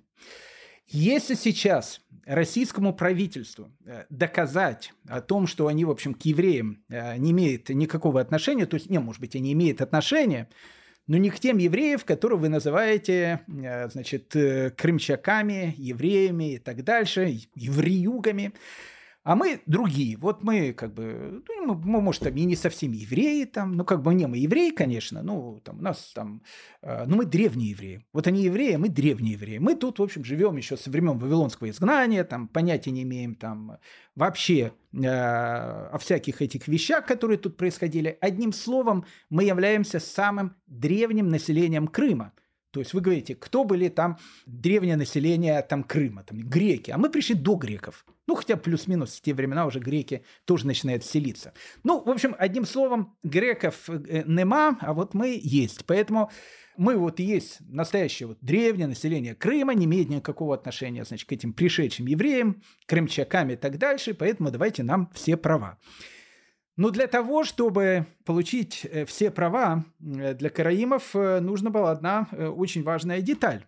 Если сейчас российскому правительству э, доказать о том, что они, в общем, к евреям э, не имеют никакого отношения, то есть, не, может быть, они имеют отношение, но не к тем евреям, которые вы называете, э, значит, крымчаками, евреями и так дальше, евреюгами, а мы другие. Вот мы как бы, ну, мы, может, там и не совсем евреи там, ну, как бы не, мы евреи, конечно, ну, там у нас там, э, ну, мы древние евреи. Вот они евреи, а мы древние евреи. Мы тут, в общем, живем еще со времен Вавилонского изгнания, там понятия не имеем там вообще э, о всяких этих вещах, которые тут происходили. Одним словом, мы являемся самым древним населением Крыма. То есть вы говорите, кто были там древнее население там Крыма, там греки, а мы пришли до греков. Ну, хотя плюс-минус в те времена уже греки тоже начинают селиться. Ну, в общем, одним словом, греков э, нема, а вот мы есть. Поэтому мы вот есть настоящее вот древнее население Крыма, не имеет никакого отношения, значит, к этим пришедшим евреям, крымчакам и так дальше, поэтому давайте нам все права. Но для того, чтобы получить э, все права э, для караимов, э, нужна была одна очень важная деталь.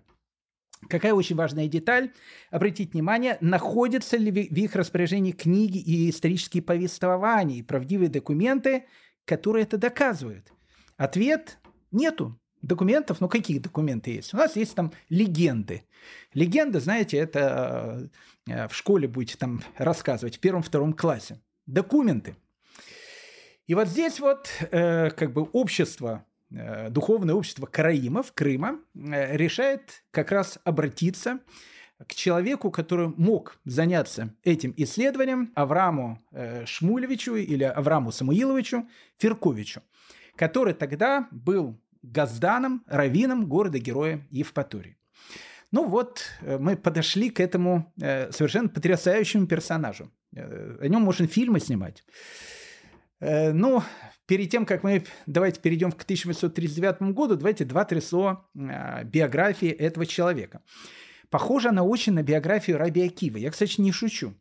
Какая очень важная деталь? Обратить внимание, находятся ли в их распоряжении книги и исторические повествования, и правдивые документы, которые это доказывают. Ответ – нету документов. Ну, какие документы есть? У нас есть там легенды. Легенды, знаете, это в школе будете там рассказывать в первом-втором классе. Документы – и вот здесь вот э, как бы общество, э, духовное общество караимов Крыма э, решает как раз обратиться к человеку, который мог заняться этим исследованием, Авраму э, Шмулевичу или Авраму Самуиловичу Ферковичу, который тогда был газданом, раввином города-героя Евпатории. Ну вот, э, мы подошли к этому э, совершенно потрясающему персонажу. Э, о нем можно фильмы снимать. Э, ну, перед тем, как мы давайте перейдем к 1839 году, давайте два-три слова э, биографии этого человека. Похоже она очень на биографию Раби Акива. Я, кстати, не шучу.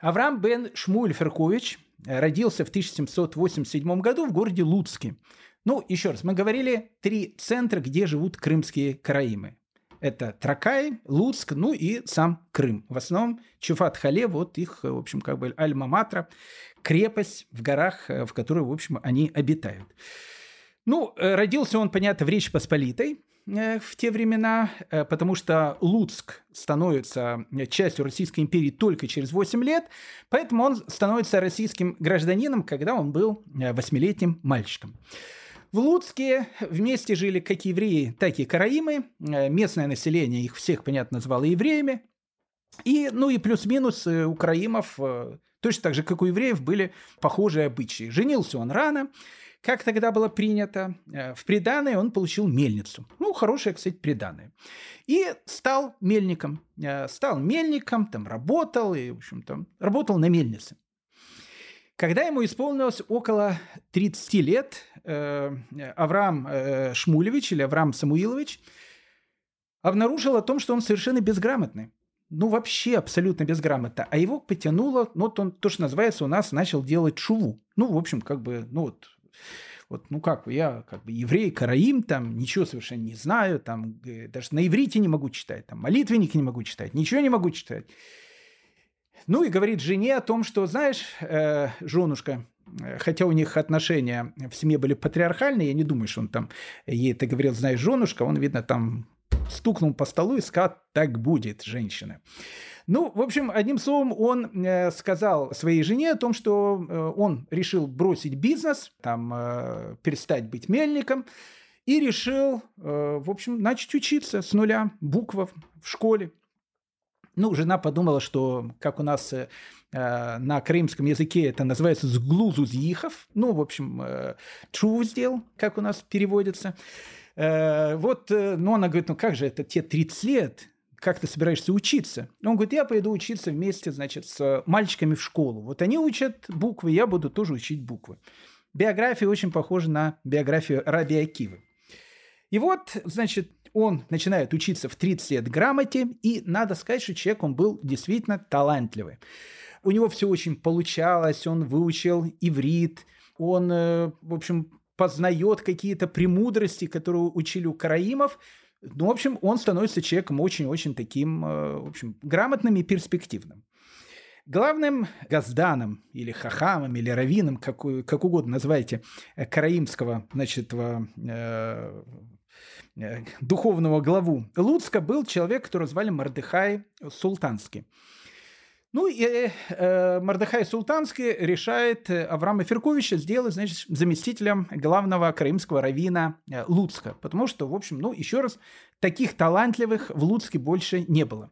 Авраам бен Шмуэль Феркович родился в 1787 году в городе Луцке. Ну, еще раз, мы говорили три центра, где живут крымские караимы. Это Тракай, Луцк, ну и сам Крым. В основном Чуфат-Хале, вот их, в общем, как бы альма-матра крепость в горах, э, в которой, в общем, они обитают. Ну, э, родился он, понятно, в Речи Посполитой э, в те времена, потому что Луцк становится частью Российской империи только через 8 лет, поэтому он становится российским гражданином, когда он был восьмилетним мальчиком. В Луцке вместе жили как евреи, так и караимы. Местное население их всех, понятно, называло евреями. И, ну и плюс-минус у караимов Точно так же, как у евреев были похожие обычаи. Женился он рано, как тогда было принято. Э, в приданное он получил мельницу. Ну, хорошее, кстати, приданное. И стал мельником. Э, стал мельником, там работал, и, в общем, там работал на мельнице. Когда ему исполнилось около 30 лет, Авраам Шмулевич или Авраам Самуилович обнаружил о том, что он совершенно безграмотный ну, вообще абсолютно безграмотно. А его потянуло, ну, вот он, то, что называется, у нас начал делать шуву. Ну, в общем, как бы, ну, вот, вот, ну как, я как бы еврей, караим, там, ничего совершенно не знаю, там, даже на иврите не могу читать, там, молитвенники не могу читать, ничего не могу читать. Ну и говорит жене о том, что, знаешь, э, женушка, э, хотя у них отношения в семье были патриархальные, я не думаю, что он там ей это говорил, знаешь, женушка, он, видно, там стукнул по столу и сказал, так будет, женщина. Ну, в общем, одним словом, он э, сказал своей жене о том, что э, он решил бросить бизнес, там, э, перестать быть мельником, и решил, в общем, начать учиться с нуля, буквов в школе. Ну, жена подумала, что, как у нас э, на крымском языке это называется «сглузу зихов», ну, в общем, э, «чу сделал», как у нас переводится – Э, вот, э, ну, она говорит, ну как же, это те 30 лет, как ты собираешься учиться? Он говорит, я пойду учиться вместе, значит, с мальчиками в школу. Вот они учат буквы, я буду тоже учить буквы. Биография очень похожа на биографию Раби Акивы. И вот, значит, он начинает учиться в 30 лет грамоте, и надо сказать, что человек, он был действительно талантливый. У него все очень получалось, он выучил иврит, он, э, в общем, познает какие-то премудрости, которые учили у караимов. Ну, в общем, он становится человеком очень-очень таким, э, в общем, грамотным и перспективным. Главным газданом или хахамом или раввином, как, как угодно называйте, э, караимского, значит, э, духовного главу Луцка был человек, которого звали Мардыхай Султанский. Ну и э, э, Мордыхай Султанский решает э, Авраама Ферковича сделать, значит, заместителем главного крымского равина э, Луцка. Потому что, в общем, ну, еще раз, таких талантливых в Луцке больше не было.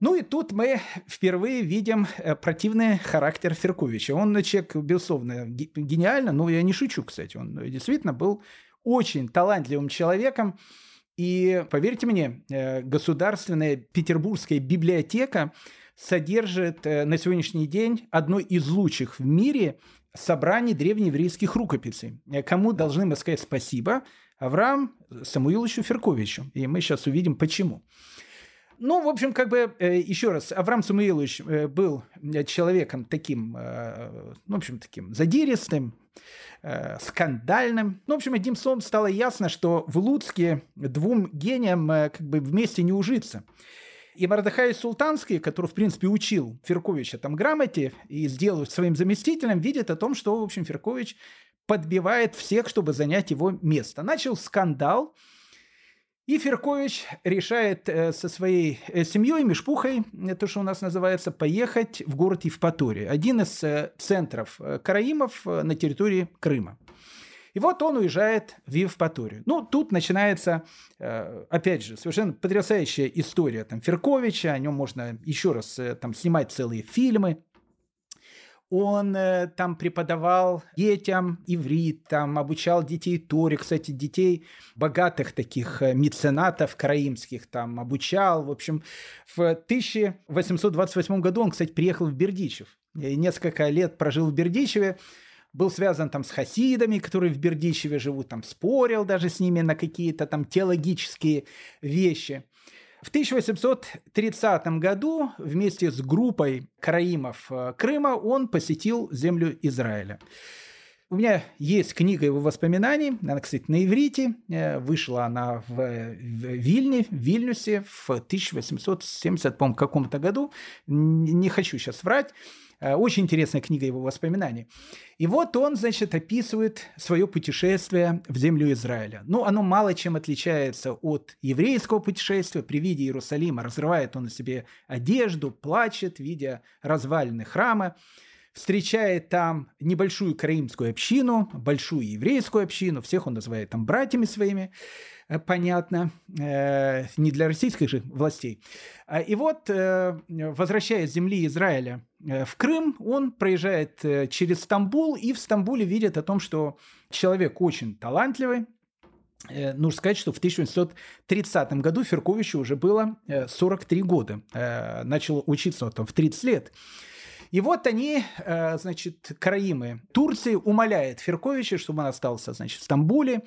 Ну и тут мы впервые видим э, противный характер Ферковича. Он человек, безусловно, гениально, но я не шучу, кстати. Он действительно был очень талантливым человеком. И поверьте мне, государственная петербургская библиотека – содержит э, на сегодняшний день одно из лучших в мире собраний древнееврейских рукописей. Э, кому должны мы сказать спасибо? Авраам Самуиловичу Ферковичу. И мы сейчас увидим, почему. Ну, в общем, как бы, э, еще раз, Авраам Самуилович был человеком таким, ну, в общем, таким задиристым, скандальным. Ну, в общем, одним словом стало ясно, что в Луцке двум гениям как бы вместе не ужиться. И Мардахай Султанский, который, в принципе, учил Ферковича там грамоте и сделал своим заместителем, видит о том, что, в общем, Феркович подбивает всех, чтобы занять его место. Начал скандал, и Феркович решает э, со своей э, семьей, Мешпухой, то, что у нас называется, поехать в город Евпатория, один из э, центров караимов на территории Крыма. И вот он уезжает в Евпаторию. Ну, тут начинается, э, опять же, совершенно потрясающая история там, Ферковича, о нем можно еще раз э, там, снимать целые фильмы. Он э, там преподавал детям иврит, там обучал детей Торе, кстати, детей богатых таких меценатов караимских там обучал. В общем, в 1828 году он, кстати, приехал в Бердичев. И несколько лет прожил в Бердичеве был связан там с хасидами, которые в Бердичеве живут, там спорил даже с ними на какие-то там теологические вещи. В 1830 году вместе с группой караимов э, Крыма он посетил землю Израиля. У меня есть книга его воспоминаний, она, кстати, на иврите, э, вышла она в, Вильне, в Вильнюсе в 1870 по каком-то году, не хочу сейчас врать. Э, очень интересная книга его воспоминаний. И вот он, значит, описывает свое путешествие в землю Израиля. Ну, оно мало чем отличается от еврейского путешествия. При виде Иерусалима разрывает он на себе одежду, плачет, видя развалины храма встречает там небольшую караимскую общину, большую еврейскую общину, всех он называет там братьями своими. Э, понятно, э, не для российских же властей. А, и вот, э, возвращаясь с земли Израиля в Крым, он проезжает через Стамбул и в Стамбуле видит о том, что человек очень талантливый, Нужно сказать, что в 1930 году Ферковичу уже было 43 года. Начал учиться он там в 30 лет. И вот они, значит, караимы Турции умоляют Ферковича, чтобы он остался, значит, в Стамбуле,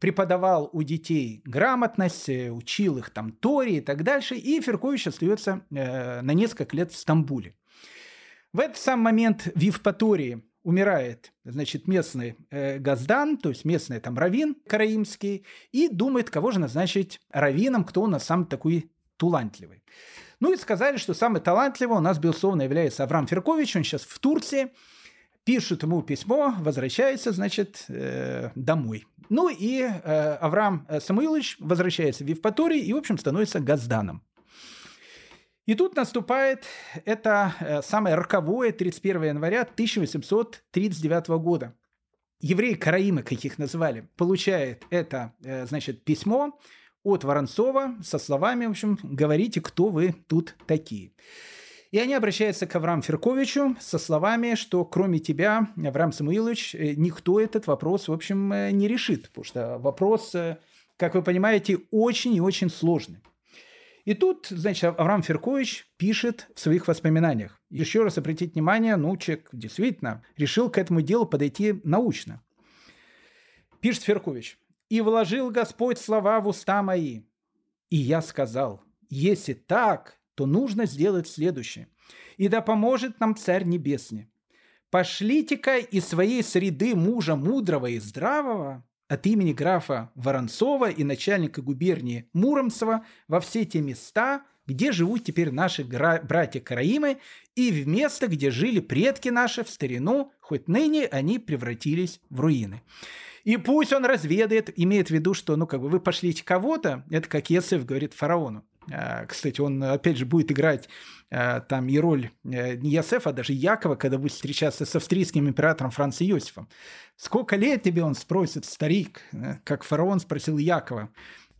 преподавал у детей грамотность, э, учил их там Тори и так дальше, и Феркович остается э, на несколько лет в Стамбуле. В этот самый момент в Евпатории умирает, значит, местный э, газдан, то есть местный там равин караимский, и думает, кого же назначить раввином, кто у нас сам такой талантливый. Ну и сказали, что самый талантливый у нас, безусловно, является Авраам Феркович, он сейчас в Турции, пишут ему письмо, возвращается, значит, э, домой. Ну и э, Авраам Самуилович возвращается в Евпаторию и, в общем, становится газданом. И тут наступает это э, самое роковое 31 января 1839 года. Евреи Караимы, как их назвали, получает это, э, значит, письмо от Воронцова со словами, в общем, говорите, кто вы тут такие. И они обращаются к Аврааму Ферковичу со словами, что кроме тебя, Авраам Самуилович, э, никто этот вопрос, в общем, не решит, потому что вопрос, как вы понимаете, очень и очень сложный. И тут, значит, Авраам Феркович пишет в своих воспоминаниях. Еще раз обратить внимание, ну, человек действительно решил к этому делу подойти научно. Пишет Феркович. «И вложил Господь слова в уста мои. И я сказал, если так, то нужно сделать следующее. И да поможет нам Царь Небесный. Пошлите-ка из своей среды мужа мудрого и здравого, от имени графа Воронцова и начальника губернии Муромцева во все те места, где живут теперь наши братья Караимы, и в место, где жили предки наши в старину, хоть ныне они превратились в руины. И пусть он разведает, имеет в виду, что, ну, как бы вы пошлите кого-то, это как Есеф говорит фараону. А, кстати, он, опять же, будет играть а, там и роль э, не Ясефа, а даже Якова, когда будет встречаться с австрийским императором Францем Иосифом. «Сколько лет тебе?» – он спросит, старик, э, как фараон спросил Якова.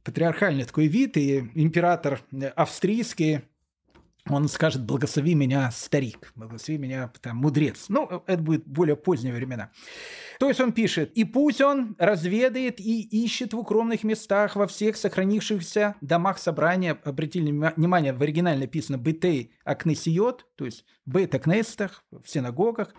Патриархальный такой вид, и император э, австрийский он скажет «благослови меня, старик», «благослови меня, там, мудрец». Ну, это будет более поздние времена. То есть он пишет «И пусть он разведает и ищет в укромных местах во всех сохранившихся домах собрания». Обратили внимание, в оригинале написано «бетей акнесиот», то есть в бет-акнестах, в синагогах,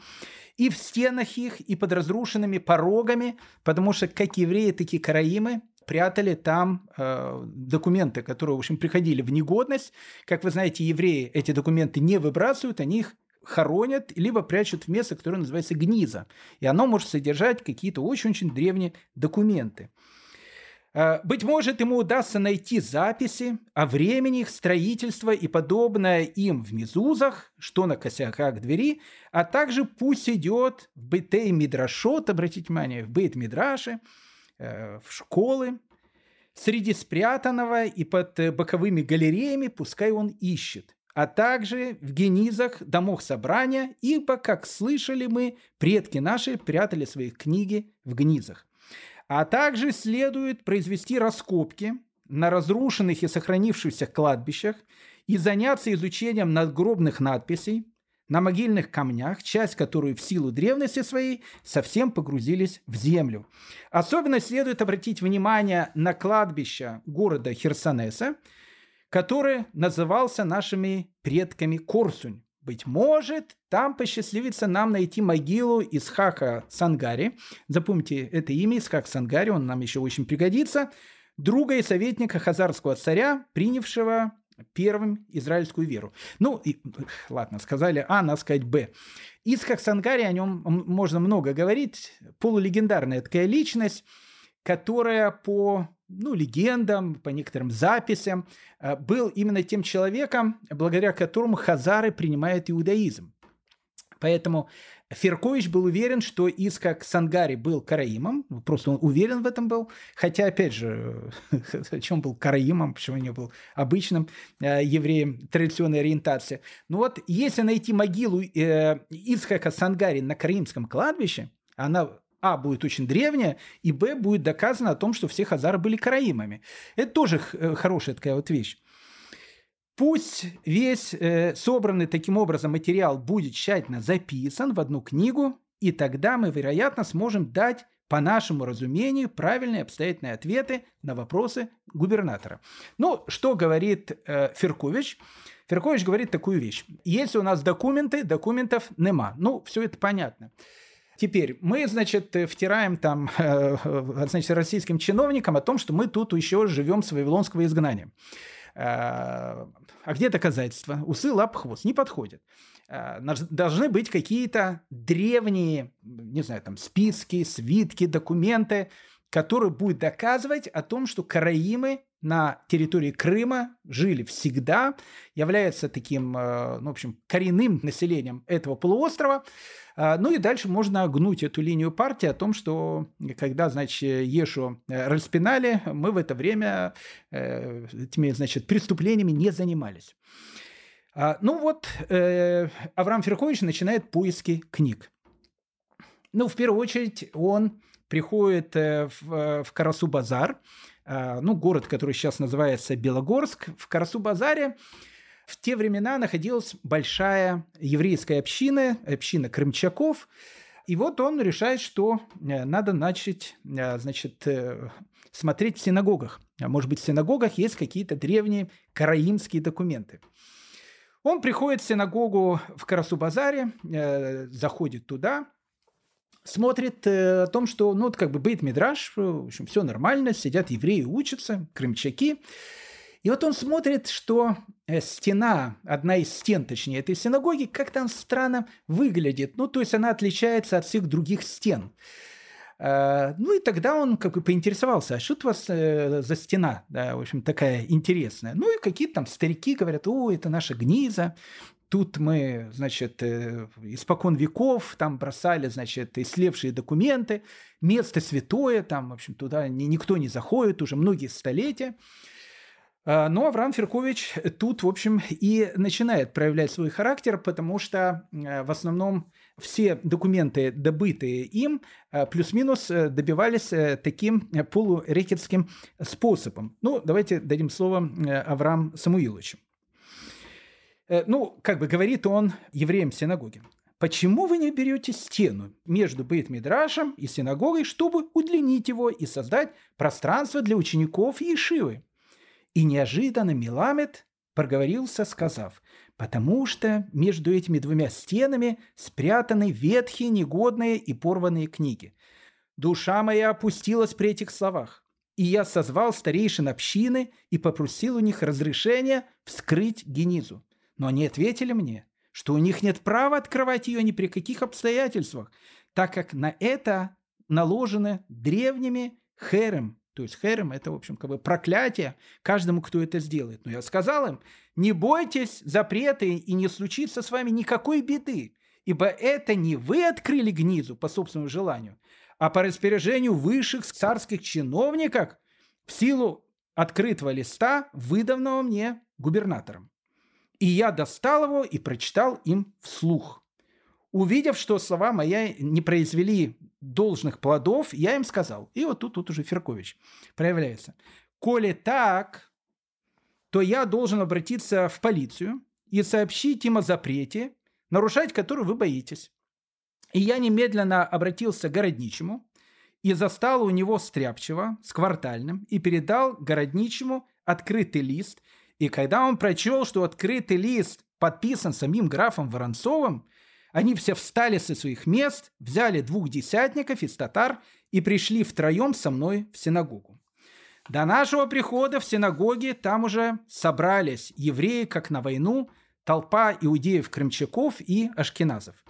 и в стенах их, и под разрушенными порогами, потому что как евреи, такие караимы, прятали там э, документы, которые, в общем, приходили в негодность. Как вы знаете, евреи эти документы не выбрасывают, они их хоронят, либо прячут в место, которое называется гниза. И оно может содержать какие-то очень-очень древние документы. Э, быть может, ему удастся найти записи о времени их строительства и подобное им в Мезузах, что на косяках двери, а также пусть идет в Бетей Мидрашот, обратите внимание, в Бейт Мидраше, Э, в школы, среди спрятанного и под э, боковыми галереями пускай он ищет, а также в генизах домов собрания, ибо, как слышали мы, предки наши прятали свои книги в гнизах. А также следует произвести раскопки на разрушенных и сохранившихся кладбищах и заняться изучением надгробных надписей, на могильных камнях, часть которой в силу древности своей совсем погрузились в землю. Особенно следует обратить внимание на кладбище города Херсонеса, который назывался нашими предками Корсунь. Быть может, там посчастливится нам найти могилу Исхака Сангари. Запомните это имя, Исхак Сангари, он нам еще очень пригодится. Друга и советника хазарского царя, принявшего первым израильскую веру. Ну, и, ладно, сказали А, надо сказать Б. Исхак Сангари, о нем можно много говорить. Полулегендарная такая личность, которая по ну, легендам, по некоторым записям, э, был именно тем человеком, благодаря которому хазары принимают иудаизм. Поэтому Феркович был уверен, что Искак Сангари был караимом, просто он уверен в этом был, хотя, опять же, о чем был караимом, почему не был обычным э, евреем традиционной ориентации. Ну вот, если найти могилу э, Исхака Сангари на караимском кладбище, она а, будет очень древняя, и Б, будет доказано о том, что все хазары были караимами. Это тоже э, хорошая такая вот вещь. Пусть весь э, собранный таким образом материал будет тщательно записан в одну книгу, и тогда мы, вероятно, сможем дать по нашему разумению, правильные обстоятельные ответы на вопросы губернатора. Ну, что говорит э, Феркович? Феркович говорит такую вещь. Если у нас документы, документов нема. Ну, все это понятно. Теперь мы, значит, втираем там, э, значит, российским чиновникам о том, что мы тут еще живем с вавилонского изгнания. Э, а где доказательства? Усы, лап, хвост. Не подходит. Э, должны быть какие-то древние, не знаю, там списки, свитки, документы, которые будут доказывать о том, что караимы на территории Крыма жили всегда, являются таким, э, ну, в общем, коренным населением этого полуострова. Э, ну и дальше можно гнуть эту линию партии о том, что когда, значит, Ешу распинали, мы в это время этими, значит, преступлениями не занимались. А, ну вот, э, Авраам Ферхович начинает поиски книг. Ну, в первую очередь, он приходит э, в, э, в Карасу-Базар, э, ну, город, который сейчас называется Белогорск. В Карасу-Базаре в те времена находилась большая еврейская община, община крымчаков. И вот он решает, что э, надо начать, э, значит, смотреть в синагогах. А может быть, в синагогах есть какие-то древние караимские документы. Он приходит в синагогу в Карасу-Базаре, э, заходит туда, смотрит э, о том, что, ну, вот как бы бейт мидраш, в общем, все нормально, сидят евреи, учатся, крымчаки. И вот он смотрит, что э, стена, одна из стен, точнее, этой синагоги, как-то странно выглядит. Ну, то есть она отличается от всех других стен. Э, ну и тогда он как бы поинтересовался, а что у вас э, за стена, да, в общем, такая интересная. Ну и какие-то там старики говорят, о, это наша гниза, тут мы, значит, э, испокон веков там бросали, значит, ислевшие документы, место святое, там, в общем, туда никто не заходит уже многие столетия. А, но Авраам Феркович тут, в общем, и начинает проявлять свой характер, потому что в основном все документы, добытые им, э, плюс-минус э, добивались э, таким полурекетским способом. Ну, давайте дадим слово Авраам Самуиловичу. Ну, как бы говорит он евреям синагоги. Почему вы не берете стену между Бейт-Мидрашем и синагогой, чтобы удлинить его и создать пространство для учеников Ешивы? И неожиданно Миламет проговорился, сказав, потому что между этими двумя стенами спрятаны ветхие, негодные и порванные книги. Душа моя опустилась при этих словах, и я созвал старейшин общины и попросил у них разрешения вскрыть Генизу. Но они ответили мне, что у них нет права открывать ее ни при каких обстоятельствах, так как на это наложено древними херем, то есть херем – это, в общем, как бы проклятие каждому, кто это сделает. Но я сказал им, не бойтесь запреты, и не случится с вами никакой беды, ибо это не вы открыли гнизу по собственному желанию, а по распоряжению высших царских чиновников в силу открытого листа, выданного мне губернатором. И я достал его и прочитал им вслух. Увидев, что слова мои не произвели должных плодов, я им сказал. И вот тут, тут уже Феркович проявляется. Коли так, то я должен обратиться в полицию и сообщить им о запрете, нарушать который вы боитесь. И я немедленно обратился к городничему и застал у него стряпчего с квартальным и передал городничему открытый лист. И когда он прочел, что открытый лист подписан самим графом Воронцовым, они все встали со своих мест, взяли двух десятников из татар и пришли втроем со мной в синагогу. До нашего прихода в синагоге там уже собрались евреи, как на войну, толпа иудеев-крымчаков и ашкеназов.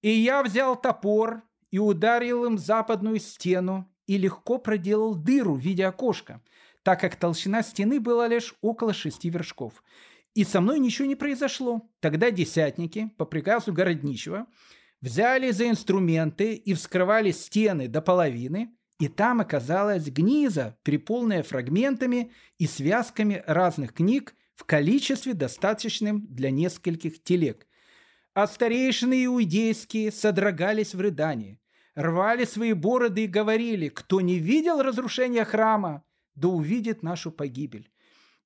И я взял топор и ударил им западную стену и легко проделал дыру в виде окошка, так как толщина стены была лишь около шести вершков – и со мной ничего не произошло. Тогда десятники, по приказу городничего, взяли за инструменты и вскрывали стены до половины, и там оказалась гниза, переполненная фрагментами и связками разных книг в количестве, достаточным для нескольких телег. А старейшины иудейские содрогались в рыдании, рвали свои бороды и говорили, кто не видел разрушения храма, да увидит нашу погибель.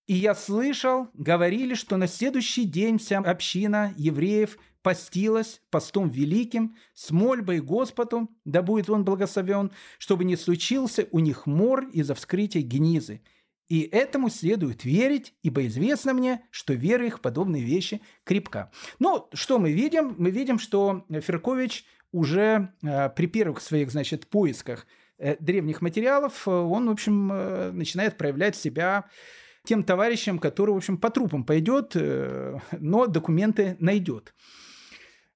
И я слышал, говорили, что на следующий день вся община евреев постилась постом великим, с мольбой Господу, да будет он благословен, чтобы не случился у них мор из-за вскрытия генизы. И этому следует верить, ибо известно мне, что вера их подобные вещи крепка. Но что мы видим? Мы видим, что Феркович уже э, при первых своих, значит, поисках древних материалов, э, он, в общем, э, начинает проявлять себя тем товарищем, который, в общем, по трупам пойдет, э, но документы найдет.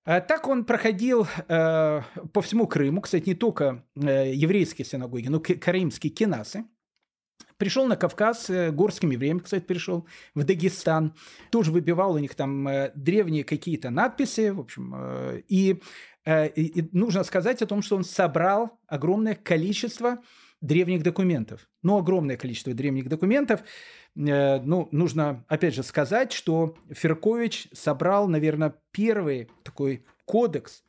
Так он проходил э, по всему Крыму, кстати, не только э, еврейские синагоги, но и караимские кинасы. Пришел на Кавказ, э, горским евреем, кстати, пришел, в Дагестан. Тоже выбивал у них там э, древние какие-то надписи, в общем. Э, и, и нужно сказать о том, что он собрал огромное количество древних документов. Ну, огромное количество древних документов. Ну, нужно, опять же, сказать, что Феркович собрал, наверное, первый такой кодекс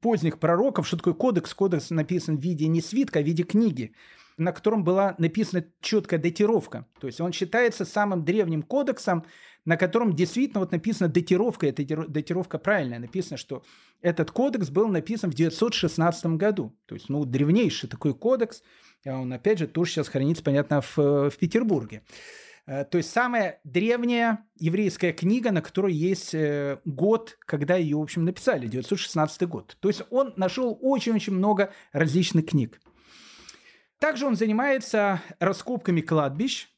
поздних пророков. Что такое кодекс? Кодекс написан в виде не свитка, а в виде книги на котором была написана четкая датировка. То есть он считается самым древним кодексом, на котором действительно вот написана датировка, эта датировка правильная, написано, что этот кодекс был написан в 916 году. То есть, ну, древнейший такой кодекс, а он, опять же, тоже сейчас хранится, понятно, в, в Петербурге. Э, то есть самая древняя еврейская книга, на которой есть э, год, когда ее, в общем, написали, 916 год. То есть он нашел очень-очень много различных книг. Также он занимается раскопками кладбищ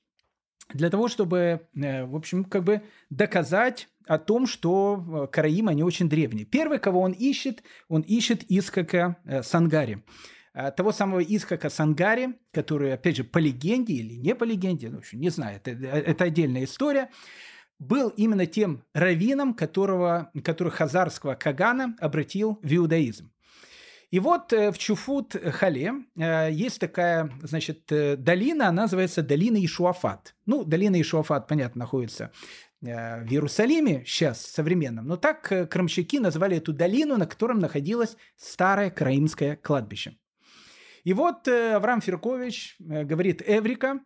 для того, чтобы, э, в общем, как бы доказать о том, что караим, они очень древние. Первый, кого он ищет, он ищет Искака Сангари. А, того самого Исхака Сангари, который, опять же, по легенде или не по легенде, ну, в общем, не знаю, это, это отдельная история, был именно тем раввином, которого, который хазарского Кагана обратил в иудаизм. И вот э, в Чуфут-Хале э, есть такая, значит, э, долина, она называется долина Ишуафат. Ну, долина Ишуафат, понятно, находится в Иерусалиме сейчас, современном, но так крамщики назвали эту долину, на котором находилось старое краимское кладбище. И вот Авраам Феркович говорит Эврика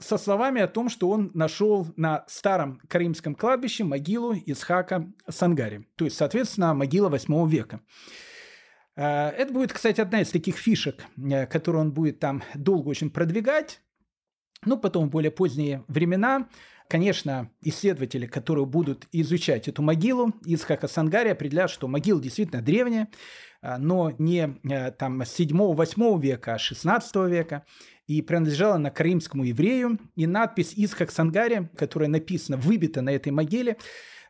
со словами о том, что он нашел на старом каримском кладбище могилу Исхака Сангари, то есть, соответственно, могила 8 века. Э, это будет, кстати, одна из таких фишек, которую он будет там долго очень продвигать. Ну, потом в более поздние времена, конечно, исследователи, которые будут изучать эту могилу Исхака Сангари, определяют, что могила действительно древняя, а, но не э, там 7-8 века, а 16 века, и принадлежала она крымскому еврею. И надпись «Исхак Сангари», которая написана, выбита на этой могиле, э,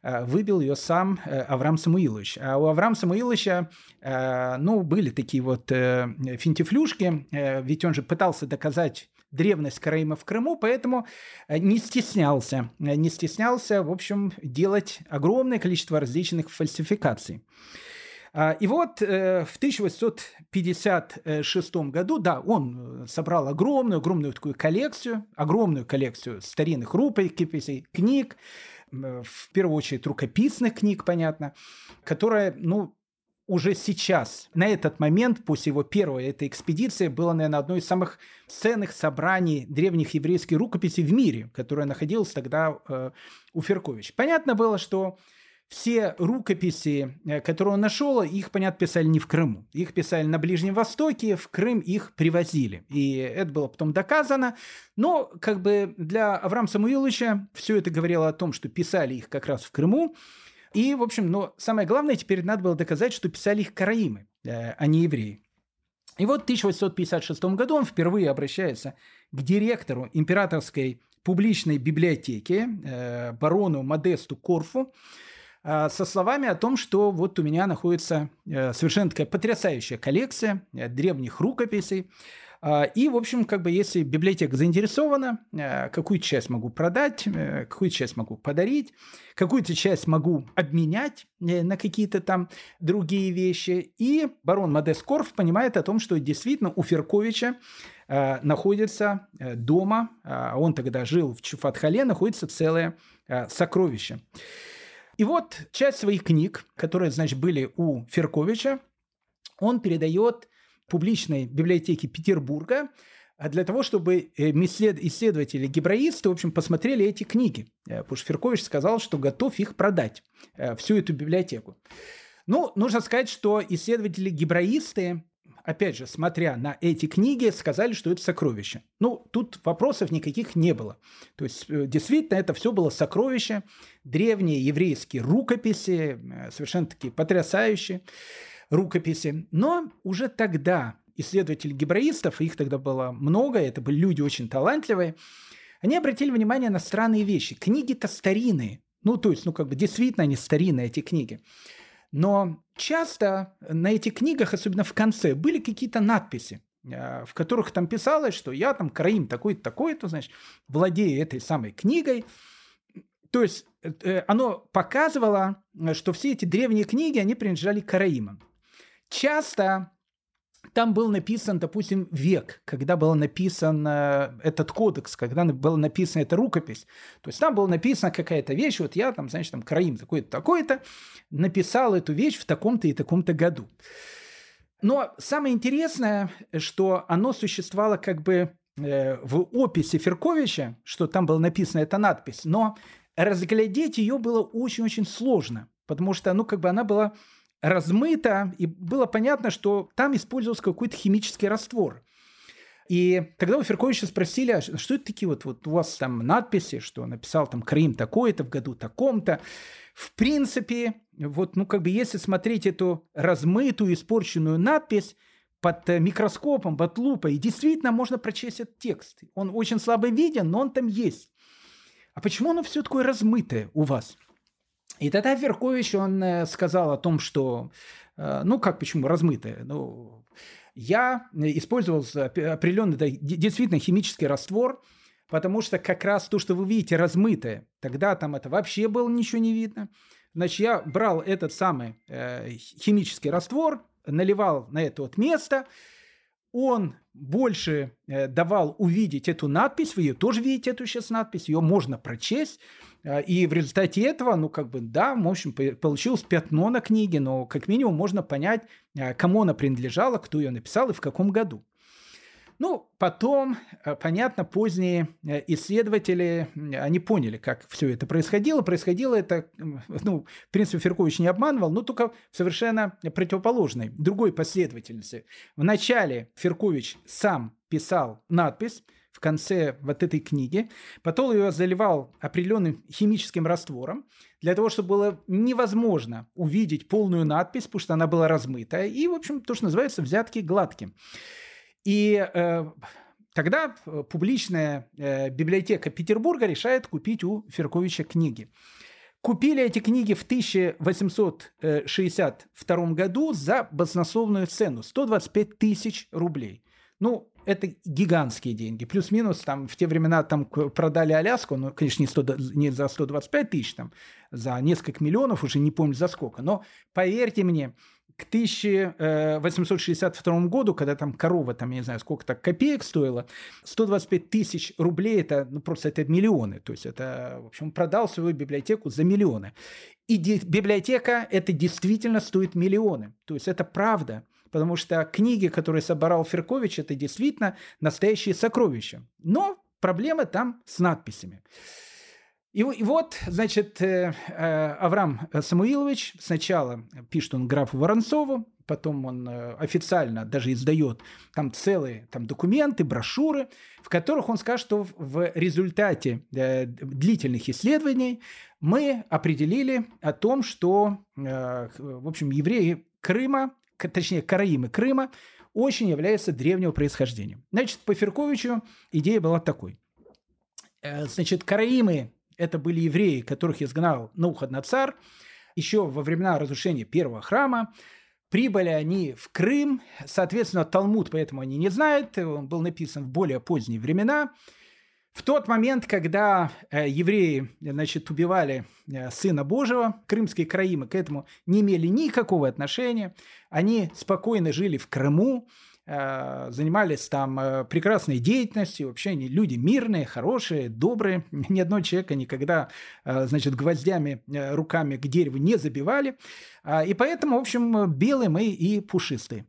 выбил ее сам э, Авраам Самуилович. А у Авраама Самуиловича, ну, были такие вот финтифлюшки, ведь он же пытался доказать древность Караима в Крыму, поэтому не стеснялся, не стеснялся, в общем, делать огромное количество различных фальсификаций. А, и вот э, в 1856 году, да, он э, собрал огромную, огромную такую коллекцию, огромную коллекцию старинных рукописей, книг, в первую очередь рукописных книг, понятно, которая, ну, уже сейчас, на этот момент, после его первой этой экспедиции, было, наверное, одно из самых ценных собраний древних еврейских рукописей в мире, которое находилось тогда э, у Феркович. Понятно было, что все рукописи, э, которые он нашел, их, понятно, писали не в Крыму. Их писали на Ближнем Востоке, в Крым их привозили. И это было потом доказано. Но как бы для Авраама Самуиловича все это говорило о том, что писали их как раз в Крыму. И, в общем, но самое главное, теперь надо было доказать, что писали их караимы, э, а не евреи. И вот в 1856 году он впервые обращается к директору императорской публичной библиотеки, э, барону Модесту Корфу, со словами о том, что вот у меня находится э, совершенно такая потрясающая коллекция э, древних рукописей. А, и, в общем, как бы если библиотека заинтересована, э, какую часть могу продать, какую часть могу подарить, какую-то часть могу обменять на какие-то там другие вещи. И барон Модест Корф понимает о том, что действительно у Ферковича находится дома, а он тогда жил в Чуфатхале, находится целое сокровище. И вот часть своих книг, которые, значит, были у Ферковича, он передает публичной библиотеке Петербурга для того, чтобы э, исследователи, гебраисты, в общем, посмотрели эти книги. Э, потому что Феркович сказал, что готов их продать, э, всю эту библиотеку. Ну, нужно сказать, что исследователи гебраисты, опять же, смотря на эти книги, сказали, что это сокровище. Ну, тут вопросов никаких не было. То есть, э, действительно, это все было сокровище, древние еврейские рукописи, э, совершенно такие потрясающие рукописи. Но уже тогда исследователи гебраистов, их тогда было много, это были люди очень талантливые, они обратили внимание на странные вещи. Книги-то старинные. Ну, то есть, ну, как бы действительно они старинные, эти книги. Но часто на этих книгах, особенно в конце, были какие-то надписи, э, в которых там писалось, что я там Караим такой-то, такой-то, значит, владею этой самой книгой. То есть э, оно показывало, что все эти древние книги, они принадлежали Караимам. Часто там был написан, допустим, век, когда был написан этот кодекс, когда была написана эта рукопись. То есть там была написана какая-то вещь, вот я там, значит, там Краим такой-то, такой-то, написал эту вещь в таком-то и таком-то году. Но самое интересное, что оно существовало как бы э, в описи Ферковича, что там была написана эта надпись, но разглядеть ее было очень-очень сложно, потому что, ну, как бы она была размыто, и было понятно, что там использовался какой-то химический раствор. И когда у Ферковича спросили, а что это такие вот, вот у вас там надписи, что написал там Крым такой-то в году таком-то, в принципе, вот, ну, как бы, если смотреть эту размытую, испорченную надпись под э, микроскопом, под лупой, действительно можно прочесть этот текст. Он очень слабо виден, но он там есть. А почему оно все такое размытое у вас? И тогда Веркович, он э, сказал о том, что, э, ну как, почему, размытое, ну, я использовал определенный, действительно, химический раствор, потому что как раз то, что вы видите размытое, тогда там это вообще было ничего не видно. Значит, я брал этот самый э, химический раствор, наливал на это вот место, он больше э, давал увидеть эту надпись, вы ее тоже видите, эту сейчас надпись, ее можно прочесть, э, и в результате этого, ну, как бы, да, в общем, получилось пятно на книге, но как минимум можно понять, э, кому она принадлежала, кто ее написал и в каком году. Ну, потом, э, понятно, поздние э, исследователи, они поняли, как все это происходило. Происходило это, ну, в принципе, Феркович не обманывал, но только в совершенно противоположной, другой последовательности. Вначале Феркович сам писал надпись, в конце вот этой книги. Потом ее заливал определенным химическим раствором, для того, чтобы было невозможно увидеть полную надпись, потому что она была размытая. И, в общем, то, что называется взятки гладким. И э, тогда э, публичная э, библиотека Петербурга решает купить у Ферковича книги. Купили эти книги в 1862 году за баснословную цену – 125 тысяч рублей. Ну, это гигантские деньги. Плюс-минус там в те времена там продали Аляску, ну, конечно, не, 100, не за 125 тысяч, там, за несколько миллионов, уже не помню за сколько. Но поверьте мне, к 1862 году, когда там корова, там, я не знаю, сколько-то копеек стоила, 125 тысяч рублей, это ну, просто это миллионы. То есть это, в общем, продал свою библиотеку за миллионы. И библиотека это действительно стоит миллионы. То есть это правда. Потому что книги, которые собирал Феркович, это действительно настоящие сокровища. Но проблема там с надписями. И, и вот, значит, э, э, Авраам Самуилович сначала пишет он графу Воронцову, потом он э, официально даже издает там целые там, документы, брошюры, в которых он скажет, что в результате длительных исследований мы определили о том, что, в общем, евреи Крыма, точнее, караимы Крыма, очень являются древнего происхождения. Значит, по Ферковичу идея была такой. Значит, караимы это были евреи, которых изгнал Науходоносор еще во времена разрушения первого храма. Прибыли они в Крым, соответственно, Талмуд поэтому они не знают, он был написан в более поздние времена. В тот момент, когда э, евреи значит, убивали э, Сына Божьего, крымские краимы к этому не имели никакого отношения. Они спокойно жили в Крыму, Э, занимались там прекрасной деятельностью, вообще они люди мирные, хорошие, добрые, ни одного человека никогда, значит, гвоздями руками к дереву не забивали, а, и поэтому, в общем, белые мы и пушистые.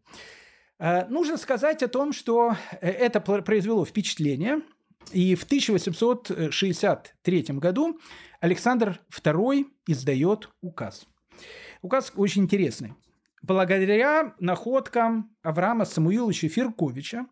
Нужно сказать о том, что это произвело впечатление, и в 1863 году Александр II издает указ. Указ очень интересный. благодаря находкам Авраама Самуиловича Фирковича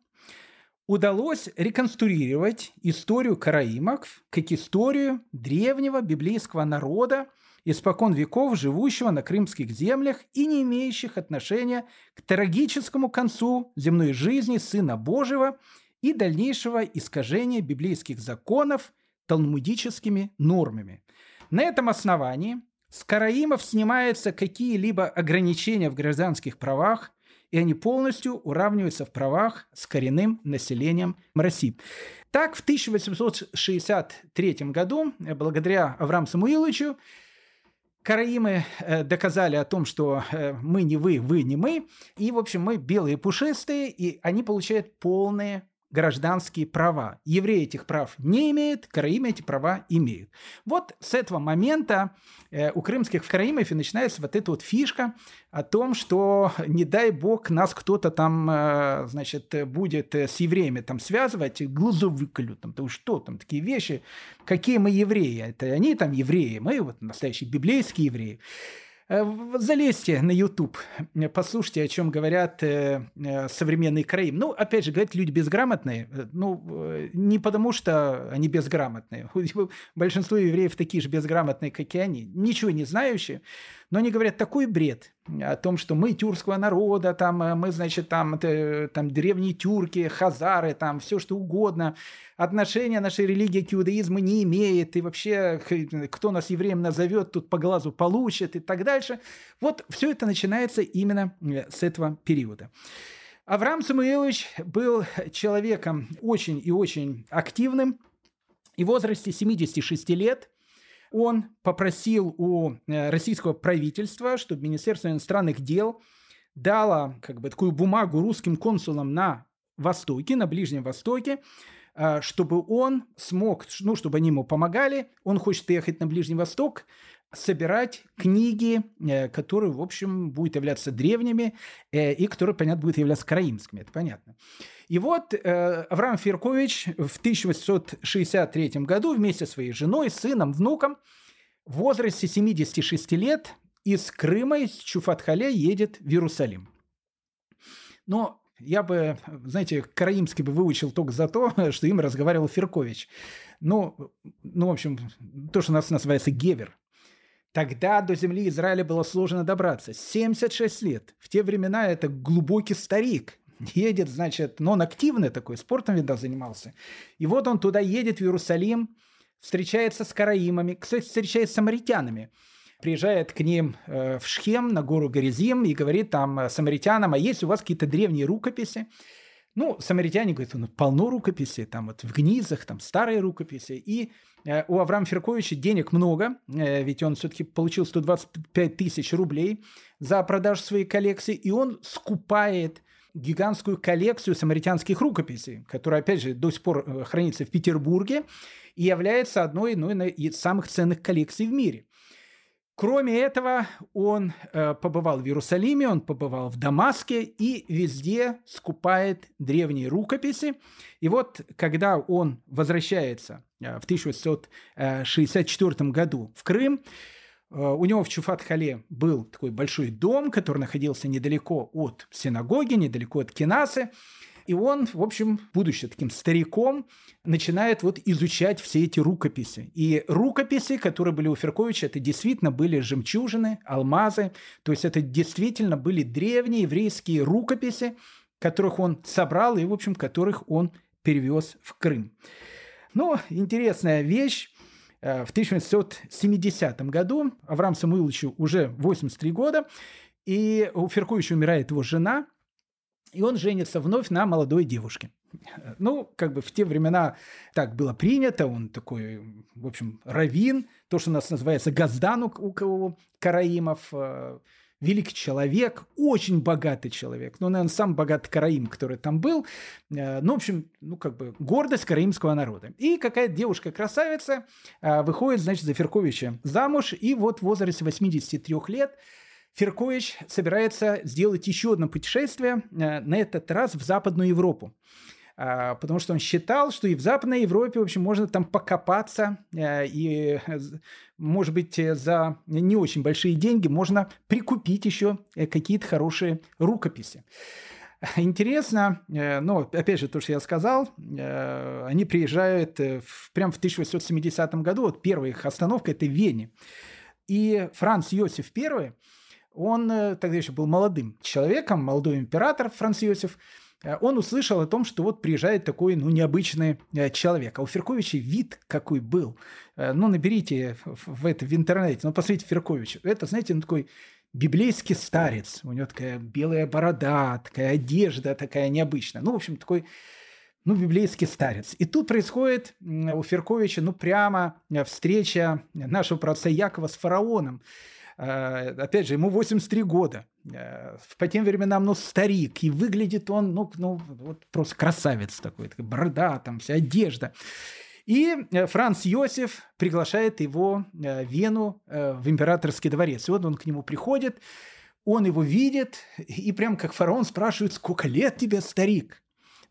удалось реконструировать историю караимов как историю древнего библейского народа, испокон веков живущего на крымских землях и не имеющих отношения к трагическому концу земной жизни Сына Божьего и дальнейшего искажения библейских законов талмудическими нормами. На этом основании с караимов снимаются какие-либо ограничения в гражданских правах, и они полностью уравниваются в правах с коренным населением России. Так, в 1863 году, благодаря Аврааму Самуиловичу, Караимы э, доказали о том, что э, мы не вы, вы не мы. И, в общем, мы белые пушистые, и они получают полные гражданские права. Евреи этих прав не имеют, караимы эти права имеют. Вот с этого момента э, у крымских караимов и начинается вот эта вот фишка о том, что не дай бог нас кто-то там, э, значит, будет э, с евреями там связывать, глазу выколют, там, то что там, такие вещи, какие мы евреи, это они там евреи, мы вот настоящие библейские евреи. Э, залезьте на YouTube, послушайте, о чем говорят э, э, современные Караим. Ну, опять же, говорят люди безграмотные. Ну, не потому что они безграмотные. Большинство евреев такие же безграмотные, как и они. Ничего не знающие. Но они говорят такой бред о том, что мы тюркского народа, там, мы, значит, там, там древние тюрки, хазары, там, все что угодно – отношения нашей религии к иудаизму не имеет, и вообще кто нас евреем назовет, тут по глазу получит и так дальше. Вот все это начинается именно э, с этого периода. Авраам Самуилович был человеком очень и очень активным, и в возрасте 76 лет он попросил у э, российского правительства, чтобы Министерство иностранных дел дало как бы такую бумагу русским консулам на Востоке, на Ближнем Востоке, а, чтобы он смог, ну, чтобы они ему помогали. Он хочет ехать на Ближний Восток, собирать книги, э, которые, в общем, будут являться древними э, и которые, понятно, будут являться караимскими, это понятно. И вот э, Авраам Фиркович в 1863 году вместе со своей женой, сыном, внуком в возрасте 76 лет из Крыма, из Чуфатхаля едет в Иерусалим. Но я бы, знаете, караимский бы выучил только за то, что им разговаривал Феркович. Ну, ну, в общем, то, что у нас называется гевер. Тогда до земли Израиля было сложно добраться. 76 лет. В те времена это глубокий старик. Едет, значит, но он активный такой, спортом, видно, занимался. И вот он туда едет, в Иерусалим, встречается с караимами, кстати, встречается с самаритянами – приезжает к ним э, в Шхем, на гору Горизим, и говорит там э, самаритянам, а есть у вас какие-то древние рукописи? Ну, самаритяне говорят, ну, полно рукописей, там вот в Гнизах, там старые рукописи. И э, у Авраама Ферковича денег много, э, ведь он все-таки получил 125 тысяч рублей за продажу своей коллекции, и он скупает гигантскую коллекцию самаритянских рукописей, которая, опять же, до сих пор э, хранится в Петербурге и является одной ну, из самых ценных коллекций в мире. Кроме этого, он э, побывал в Иерусалиме, он побывал в Дамаске и везде скупает древние рукописи. И вот, когда он возвращается э, в 1864 году в Крым, э, у него в Чуфат-Хале был такой большой дом, который находился недалеко от синагоги, недалеко от Кинасы. И он, в общем, будучи таким стариком, начинает вот изучать все эти рукописи. И рукописи, которые были у Ферковича, это действительно были жемчужины, алмазы. То есть это действительно были древние еврейские рукописи, которых он собрал и, в общем, которых он перевез в Крым. Но интересная вещь. Э, в 1970 году Авраам Самуиловичу уже 83 года, и у Ферковича умирает его жена – и он женится вновь на молодой девушке. Ну, как бы в те времена так было принято, он такой, в общем, равин, то, что у нас называется газдан у, у караимов, э, великий человек, очень богатый человек, ну, наверное, сам богатый караим, который там был, э, ну, в общем, ну, как бы гордость караимского народа. И какая-то девушка-красавица э, выходит, значит, за Ферковича замуж, и вот в возрасте 83 лет – Феркович собирается сделать еще одно путешествие, э, на этот раз в Западную Европу. а, потому что он считал, что и в Западной Европе, в общем, можно там покопаться, э, и, может быть, за не очень большие деньги можно прикупить еще какие-то хорошие рукописи. Интересно, ну, опять же, то, что я сказал, они приезжают прямо в 1870 году, вот первая их остановка – это в Вене. И Франц Иосиф I, он тогда еще был молодым человеком, молодой император Франц Иосиф – Э, он услышал о том, что вот приезжает такой, ну, необычный э, человек. А у Ферковича вид какой был. Э, ну, наберите в, это в интернете, ну, посмотрите Феркович. Это, знаете, он такой библейский старец. У него такая белая борода, такая одежда такая необычная. Ну, в общем, такой ну, библейский старец. И тут происходит у Ферковича, ну, прямо встреча нашего праотца Якова с фараоном. Э, опять же, ему 83 года. Э, по тем временам, ну, старик. И выглядит он, ну, ну вот просто красавец такой. борода, там вся одежда. И э, Франц Йосиф приглашает его в Вену в императорский дворец. И вот он к нему приходит, он его видит, и прям как фараон спрашивает, сколько лет тебе, старик?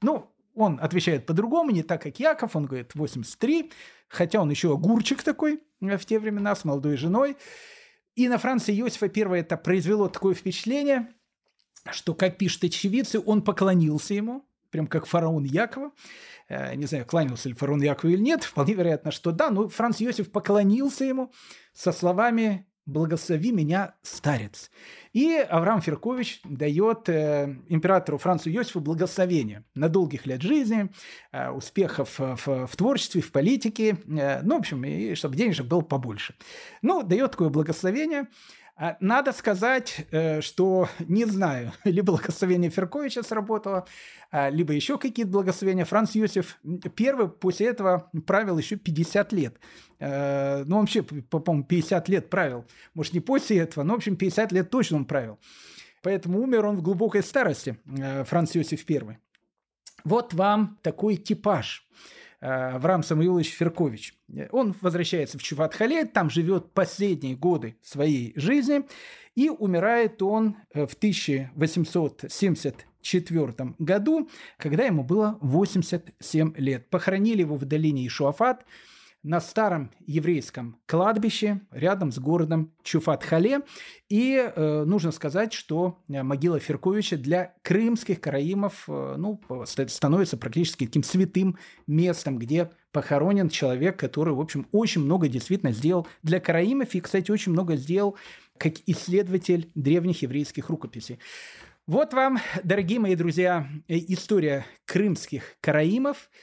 Ну, он отвечает по-другому, не так, как Яков, он говорит 83, хотя он еще огурчик такой в те времена с молодой женой. И на Франца Иосифа I это произвело такое впечатление, что, как пишут очевидцы, он поклонился ему, прям как фараон Якова. Э, не знаю, кланялся ли фараон Якова или нет, вполне вероятно, что да, но Франц Иосиф поклонился ему со словами «Благослови меня, старец». И Авраам Феркович дает э, императору Францу Иосифу благословение на долгих лет жизни, э, успехов в, в, в творчестве, в политике, э, ну, в общем, и чтобы денежек было побольше. Ну, дает такое благословение – надо сказать, э, что не знаю, либо благословение Ферковича сработало, а, либо еще какие-то благословения. Франц Юсиф первый после этого правил еще 50 лет. Э, ну, вообще, по-моему, 50 лет правил. Может, не после этого, но, в общем, 50 лет точно он правил. Поэтому умер он в глубокой старости, э, Франц Иосиф I. Вот вам такой типаж – Авраам Самуилович Феркович. Он возвращается в Чуватхале, там живет последние годы своей жизни, и умирает он э, в 1874 году, когда ему было 87 лет. Похоронили его в долине Ишуафат – на старом еврейском кладбище рядом с городом Чуфат-Хале. И э, нужно сказать, что э, могила Ферковича для крымских караимов э, ну, становится практически таким святым местом, где похоронен человек, который, в общем, очень много действительно сделал для караимов и, кстати, очень много сделал как исследователь древних еврейских рукописей. Вот вам, дорогие мои друзья, э, история крымских караимов –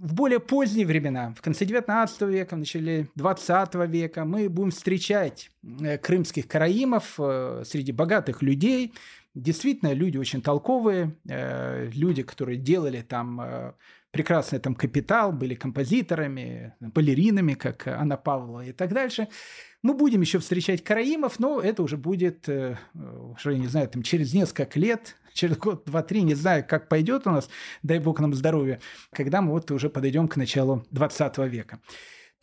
в более поздние времена, в конце 19 века, в начале 20 века, мы будем встречать э, крымских караимов э, среди богатых людей. Действительно, люди очень толковые, э, люди, которые делали там прекрасный там капитал, были композиторами, балеринами, как Анна Павлова и так дальше. Мы будем еще встречать караимов, но это уже будет, уже, не знаю, там через несколько лет, через год, два, три, не знаю, как пойдет у нас, дай бог нам здоровья, когда мы вот уже подойдем к началу 20 века.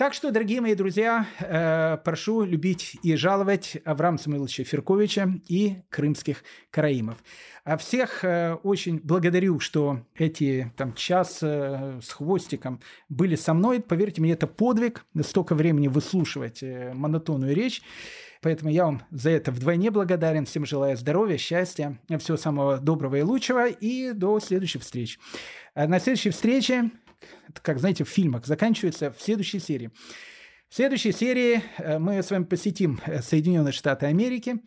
Так что, дорогие мои друзья, э, прошу любить и жаловать Авраама Самуиловича Ферковича и крымских караимов. А всех э, очень благодарю, что эти там час э, с хвостиком были со мной. Поверьте мне, это подвиг, столько времени выслушивать монотонную речь. Поэтому я вам за это вдвойне благодарен. Всем желаю здоровья, счастья, всего самого доброго и лучшего. И до следующих встреч. А на следующей встрече, как знаете, в фильмах, заканчивается в следующей серии. В следующей серии э, мы с вами посетим э, Соединенные Штаты Америки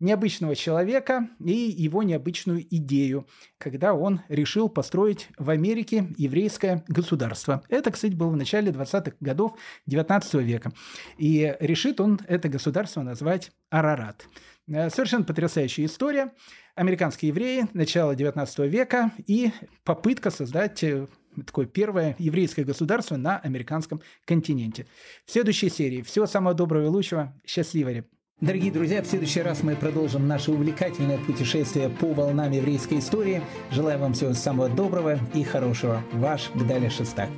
необычного человека и его необычную идею, когда он решил построить в Америке еврейское государство. Это, кстати, было в начале 20-х годов 19 века. И решит он это государство назвать Арарат. Э, совершенно потрясающая история. Американские евреи, начала 19 века и попытка создать такое первое еврейское государство на американском континенте. В следующей серии. Всего самого доброго и лучшего. Счастливо! Дорогие друзья, в следующий раз мы продолжим наше увлекательное путешествие по волнам еврейской истории. Желаю вам всего самого доброго и хорошего. Ваш Гдаля Шестак.